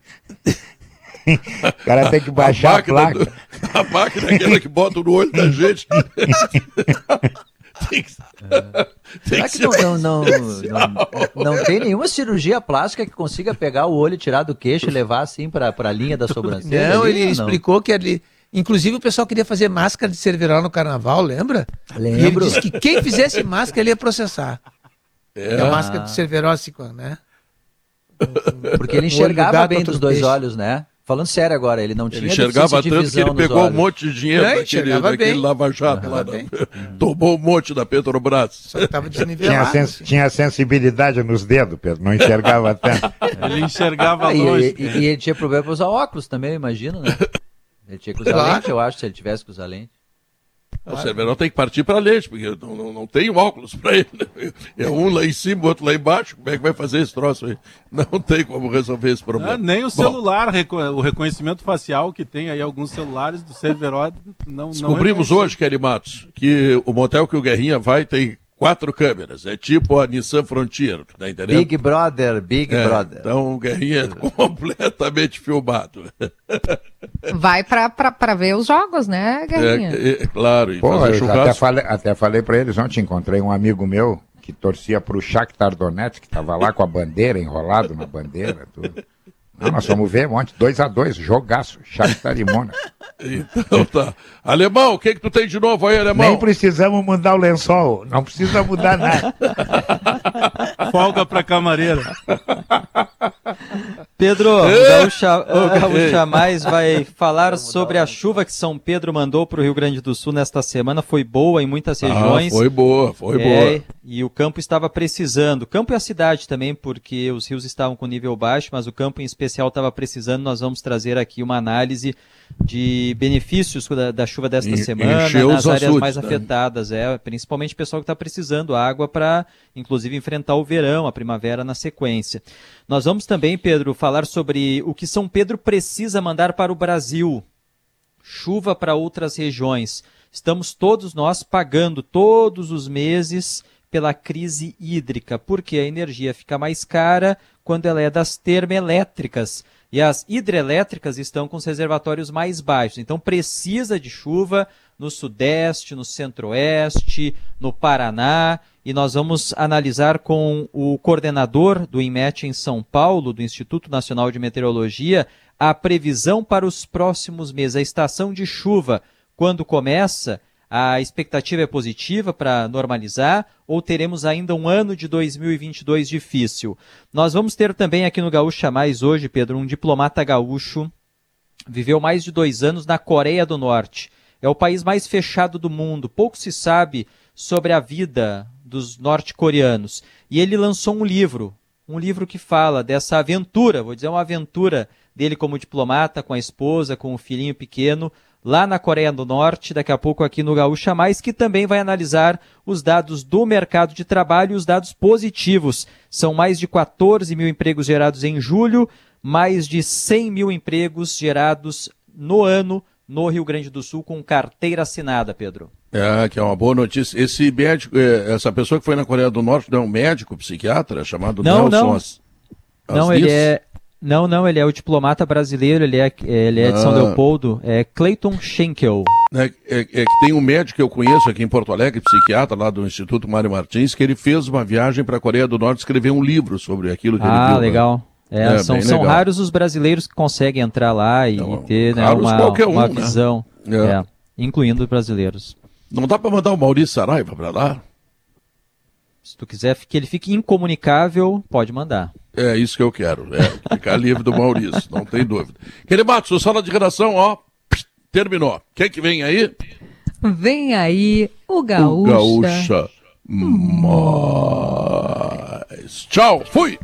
O cara tem que baixar a, máquina placa. do- a máquina é aquela que bota no olho da gente. tem que, tem que que não, não, não, não, não tem nenhuma cirurgia plástica que consiga pegar o olho, tirar do queixo e levar assim para a linha da sobrancelha? Não, ali, ele ou explicou que ali. Inclusive o pessoal queria fazer máscara de Cerveró no carnaval, lembra? E ele Lembro. disse que quem fizesse máscara ele ia processar. É, a máscara de Cerveró, assim, né? Porque ele enxergava bem dos do dois peixe. olhos, né? Falando sério agora, ele não tinha Ele enxergava deficiência de tanto que ele pegou um olhos. monte de dinheiro Não, daquele, enxergava daquele bem. Lava Jato lá. Enxergava da- bem. Tomou um monte da Petrobras. Só que tava Tinha, desnivelado. sens- assim. tinha sensibilidade nos dedos, Pedro, não enxergava tanto. Ele enxergava Ah, e, longe. e- e ele tinha problema para usar óculos também, eu imagino, né? Ele tinha que usar Claro. lente, eu acho, se ele tivesse que usar lente. O Cerveró tem que partir para leite, porque não, não, não tem óculos para ele. É um lá em cima, outro lá embaixo. Como é que vai fazer esse troço aí? Não tem como resolver esse problema. Ah, nem o Bom, celular, reco- o reconhecimento facial que tem aí alguns celulares do Cerveró não Descobrimos não hoje, Kelly Matos, que o motel que o Guerrinha vai tem quatro câmeras. É tipo a Nissan Frontier, tá entendendo? Big Brother, Big É, Brother. Então o Guerrinha é completamente filmado. Vai pra ver os jogos, né, Guerrinha? é, é claro, e Pô, fazer eu até falei, até falei para eles ontem, encontrei um amigo meu que torcia pro Shakhtar Donetsk, que tava lá com a bandeira, enrolado na bandeira, tudo. Não, nós vamos ver um monte, 2 a 2 jogaço, Shakhtar e Mônaco. Então tá. Alemão, o que que tu tem de novo aí, Alemão? Nem precisamos mudar o lençol, não precisa mudar nada. Folga pra camareira. Pedro, o É? Gaúcha, o Gaúcha Mais vai falar sobre a chuva que São Pedro mandou para o Rio Grande do Sul nesta semana. Foi boa em muitas Ah, regiões. foi boa, foi É, boa. E o campo estava precisando. O campo e a cidade também, porque os rios estavam com nível baixo, mas o campo em especial estava precisando. Nós vamos trazer aqui uma análise de benefícios da, da chuva desta En- semana nas áreas açudes, mais né? afetadas. É, principalmente o pessoal que está precisando água para, inclusive, enfrentar o verão, a primavera na sequência. Nós vamos também, Pedro, falar sobre o que São Pedro precisa mandar para o Brasil. Chuva para outras regiões. estamos todos nós pagando todos os meses pela crise hídrica, porque a energia fica mais cara quando ela é das termoelétricas. E as hidrelétricas estão com os reservatórios mais baixos. Então precisa de chuva no Sudeste, no Centro-Oeste, no Paraná. E nós vamos analisar com o coordenador do INMET em São Paulo, do Instituto Nacional de Meteorologia, a previsão para os próximos meses, a estação de chuva, quando começa a expectativa é positiva para normalizar ou teremos ainda um ano de 2022 difícil? Nós vamos ter também aqui no Gaúcha Mais hoje, Pedro, um diplomata gaúcho, viveu mais de dois anos na Coreia do Norte. É o país mais fechado do mundo. Pouco se sabe sobre a vida dos norte-coreanos. E ele lançou um livro, um livro que fala dessa aventura, vou dizer uma aventura dele como diplomata, com a esposa, com o filhinho pequeno, lá na Coreia do Norte, daqui a pouco aqui no Gaúcha Mais, que também vai analisar os dados do mercado de trabalho e os dados positivos. São mais de 14 mil empregos gerados em julho, mais de 100 mil empregos gerados no ano no Rio Grande do Sul com carteira assinada, Pedro. É, que é uma boa notícia. Esse médico, é, essa pessoa que foi na Coreia do Norte não é um médico, psiquiatra, chamado não, Nelson não. As, As não, ele é, não, não, ele é o diplomata brasileiro, ele é, ele é de São ah. Leopoldo, é Clayton Schenkel. É, é, é, que tem um médico que eu conheço aqui em Porto Alegre, psiquiatra lá do Instituto Mário Martins, que ele fez uma viagem para a Coreia do Norte escrever um livro sobre aquilo que ah, ele viu. Ah, legal. É, é, são, são raros os brasileiros que conseguem entrar lá e, e ter né, uma, um, uma né? visão, é. incluindo os brasileiros. Não dá para mandar o Maurício Saraiva para lá? Se tu quiser que ele fique incomunicável, pode mandar. É isso que eu quero, é ficar livre do Maurício, não tem dúvida. Queribato, sua sala de redação, ó, terminou. Quem que vem aí? Vem aí o Gaúcha. O Gaúcha mais. Tchau, fui!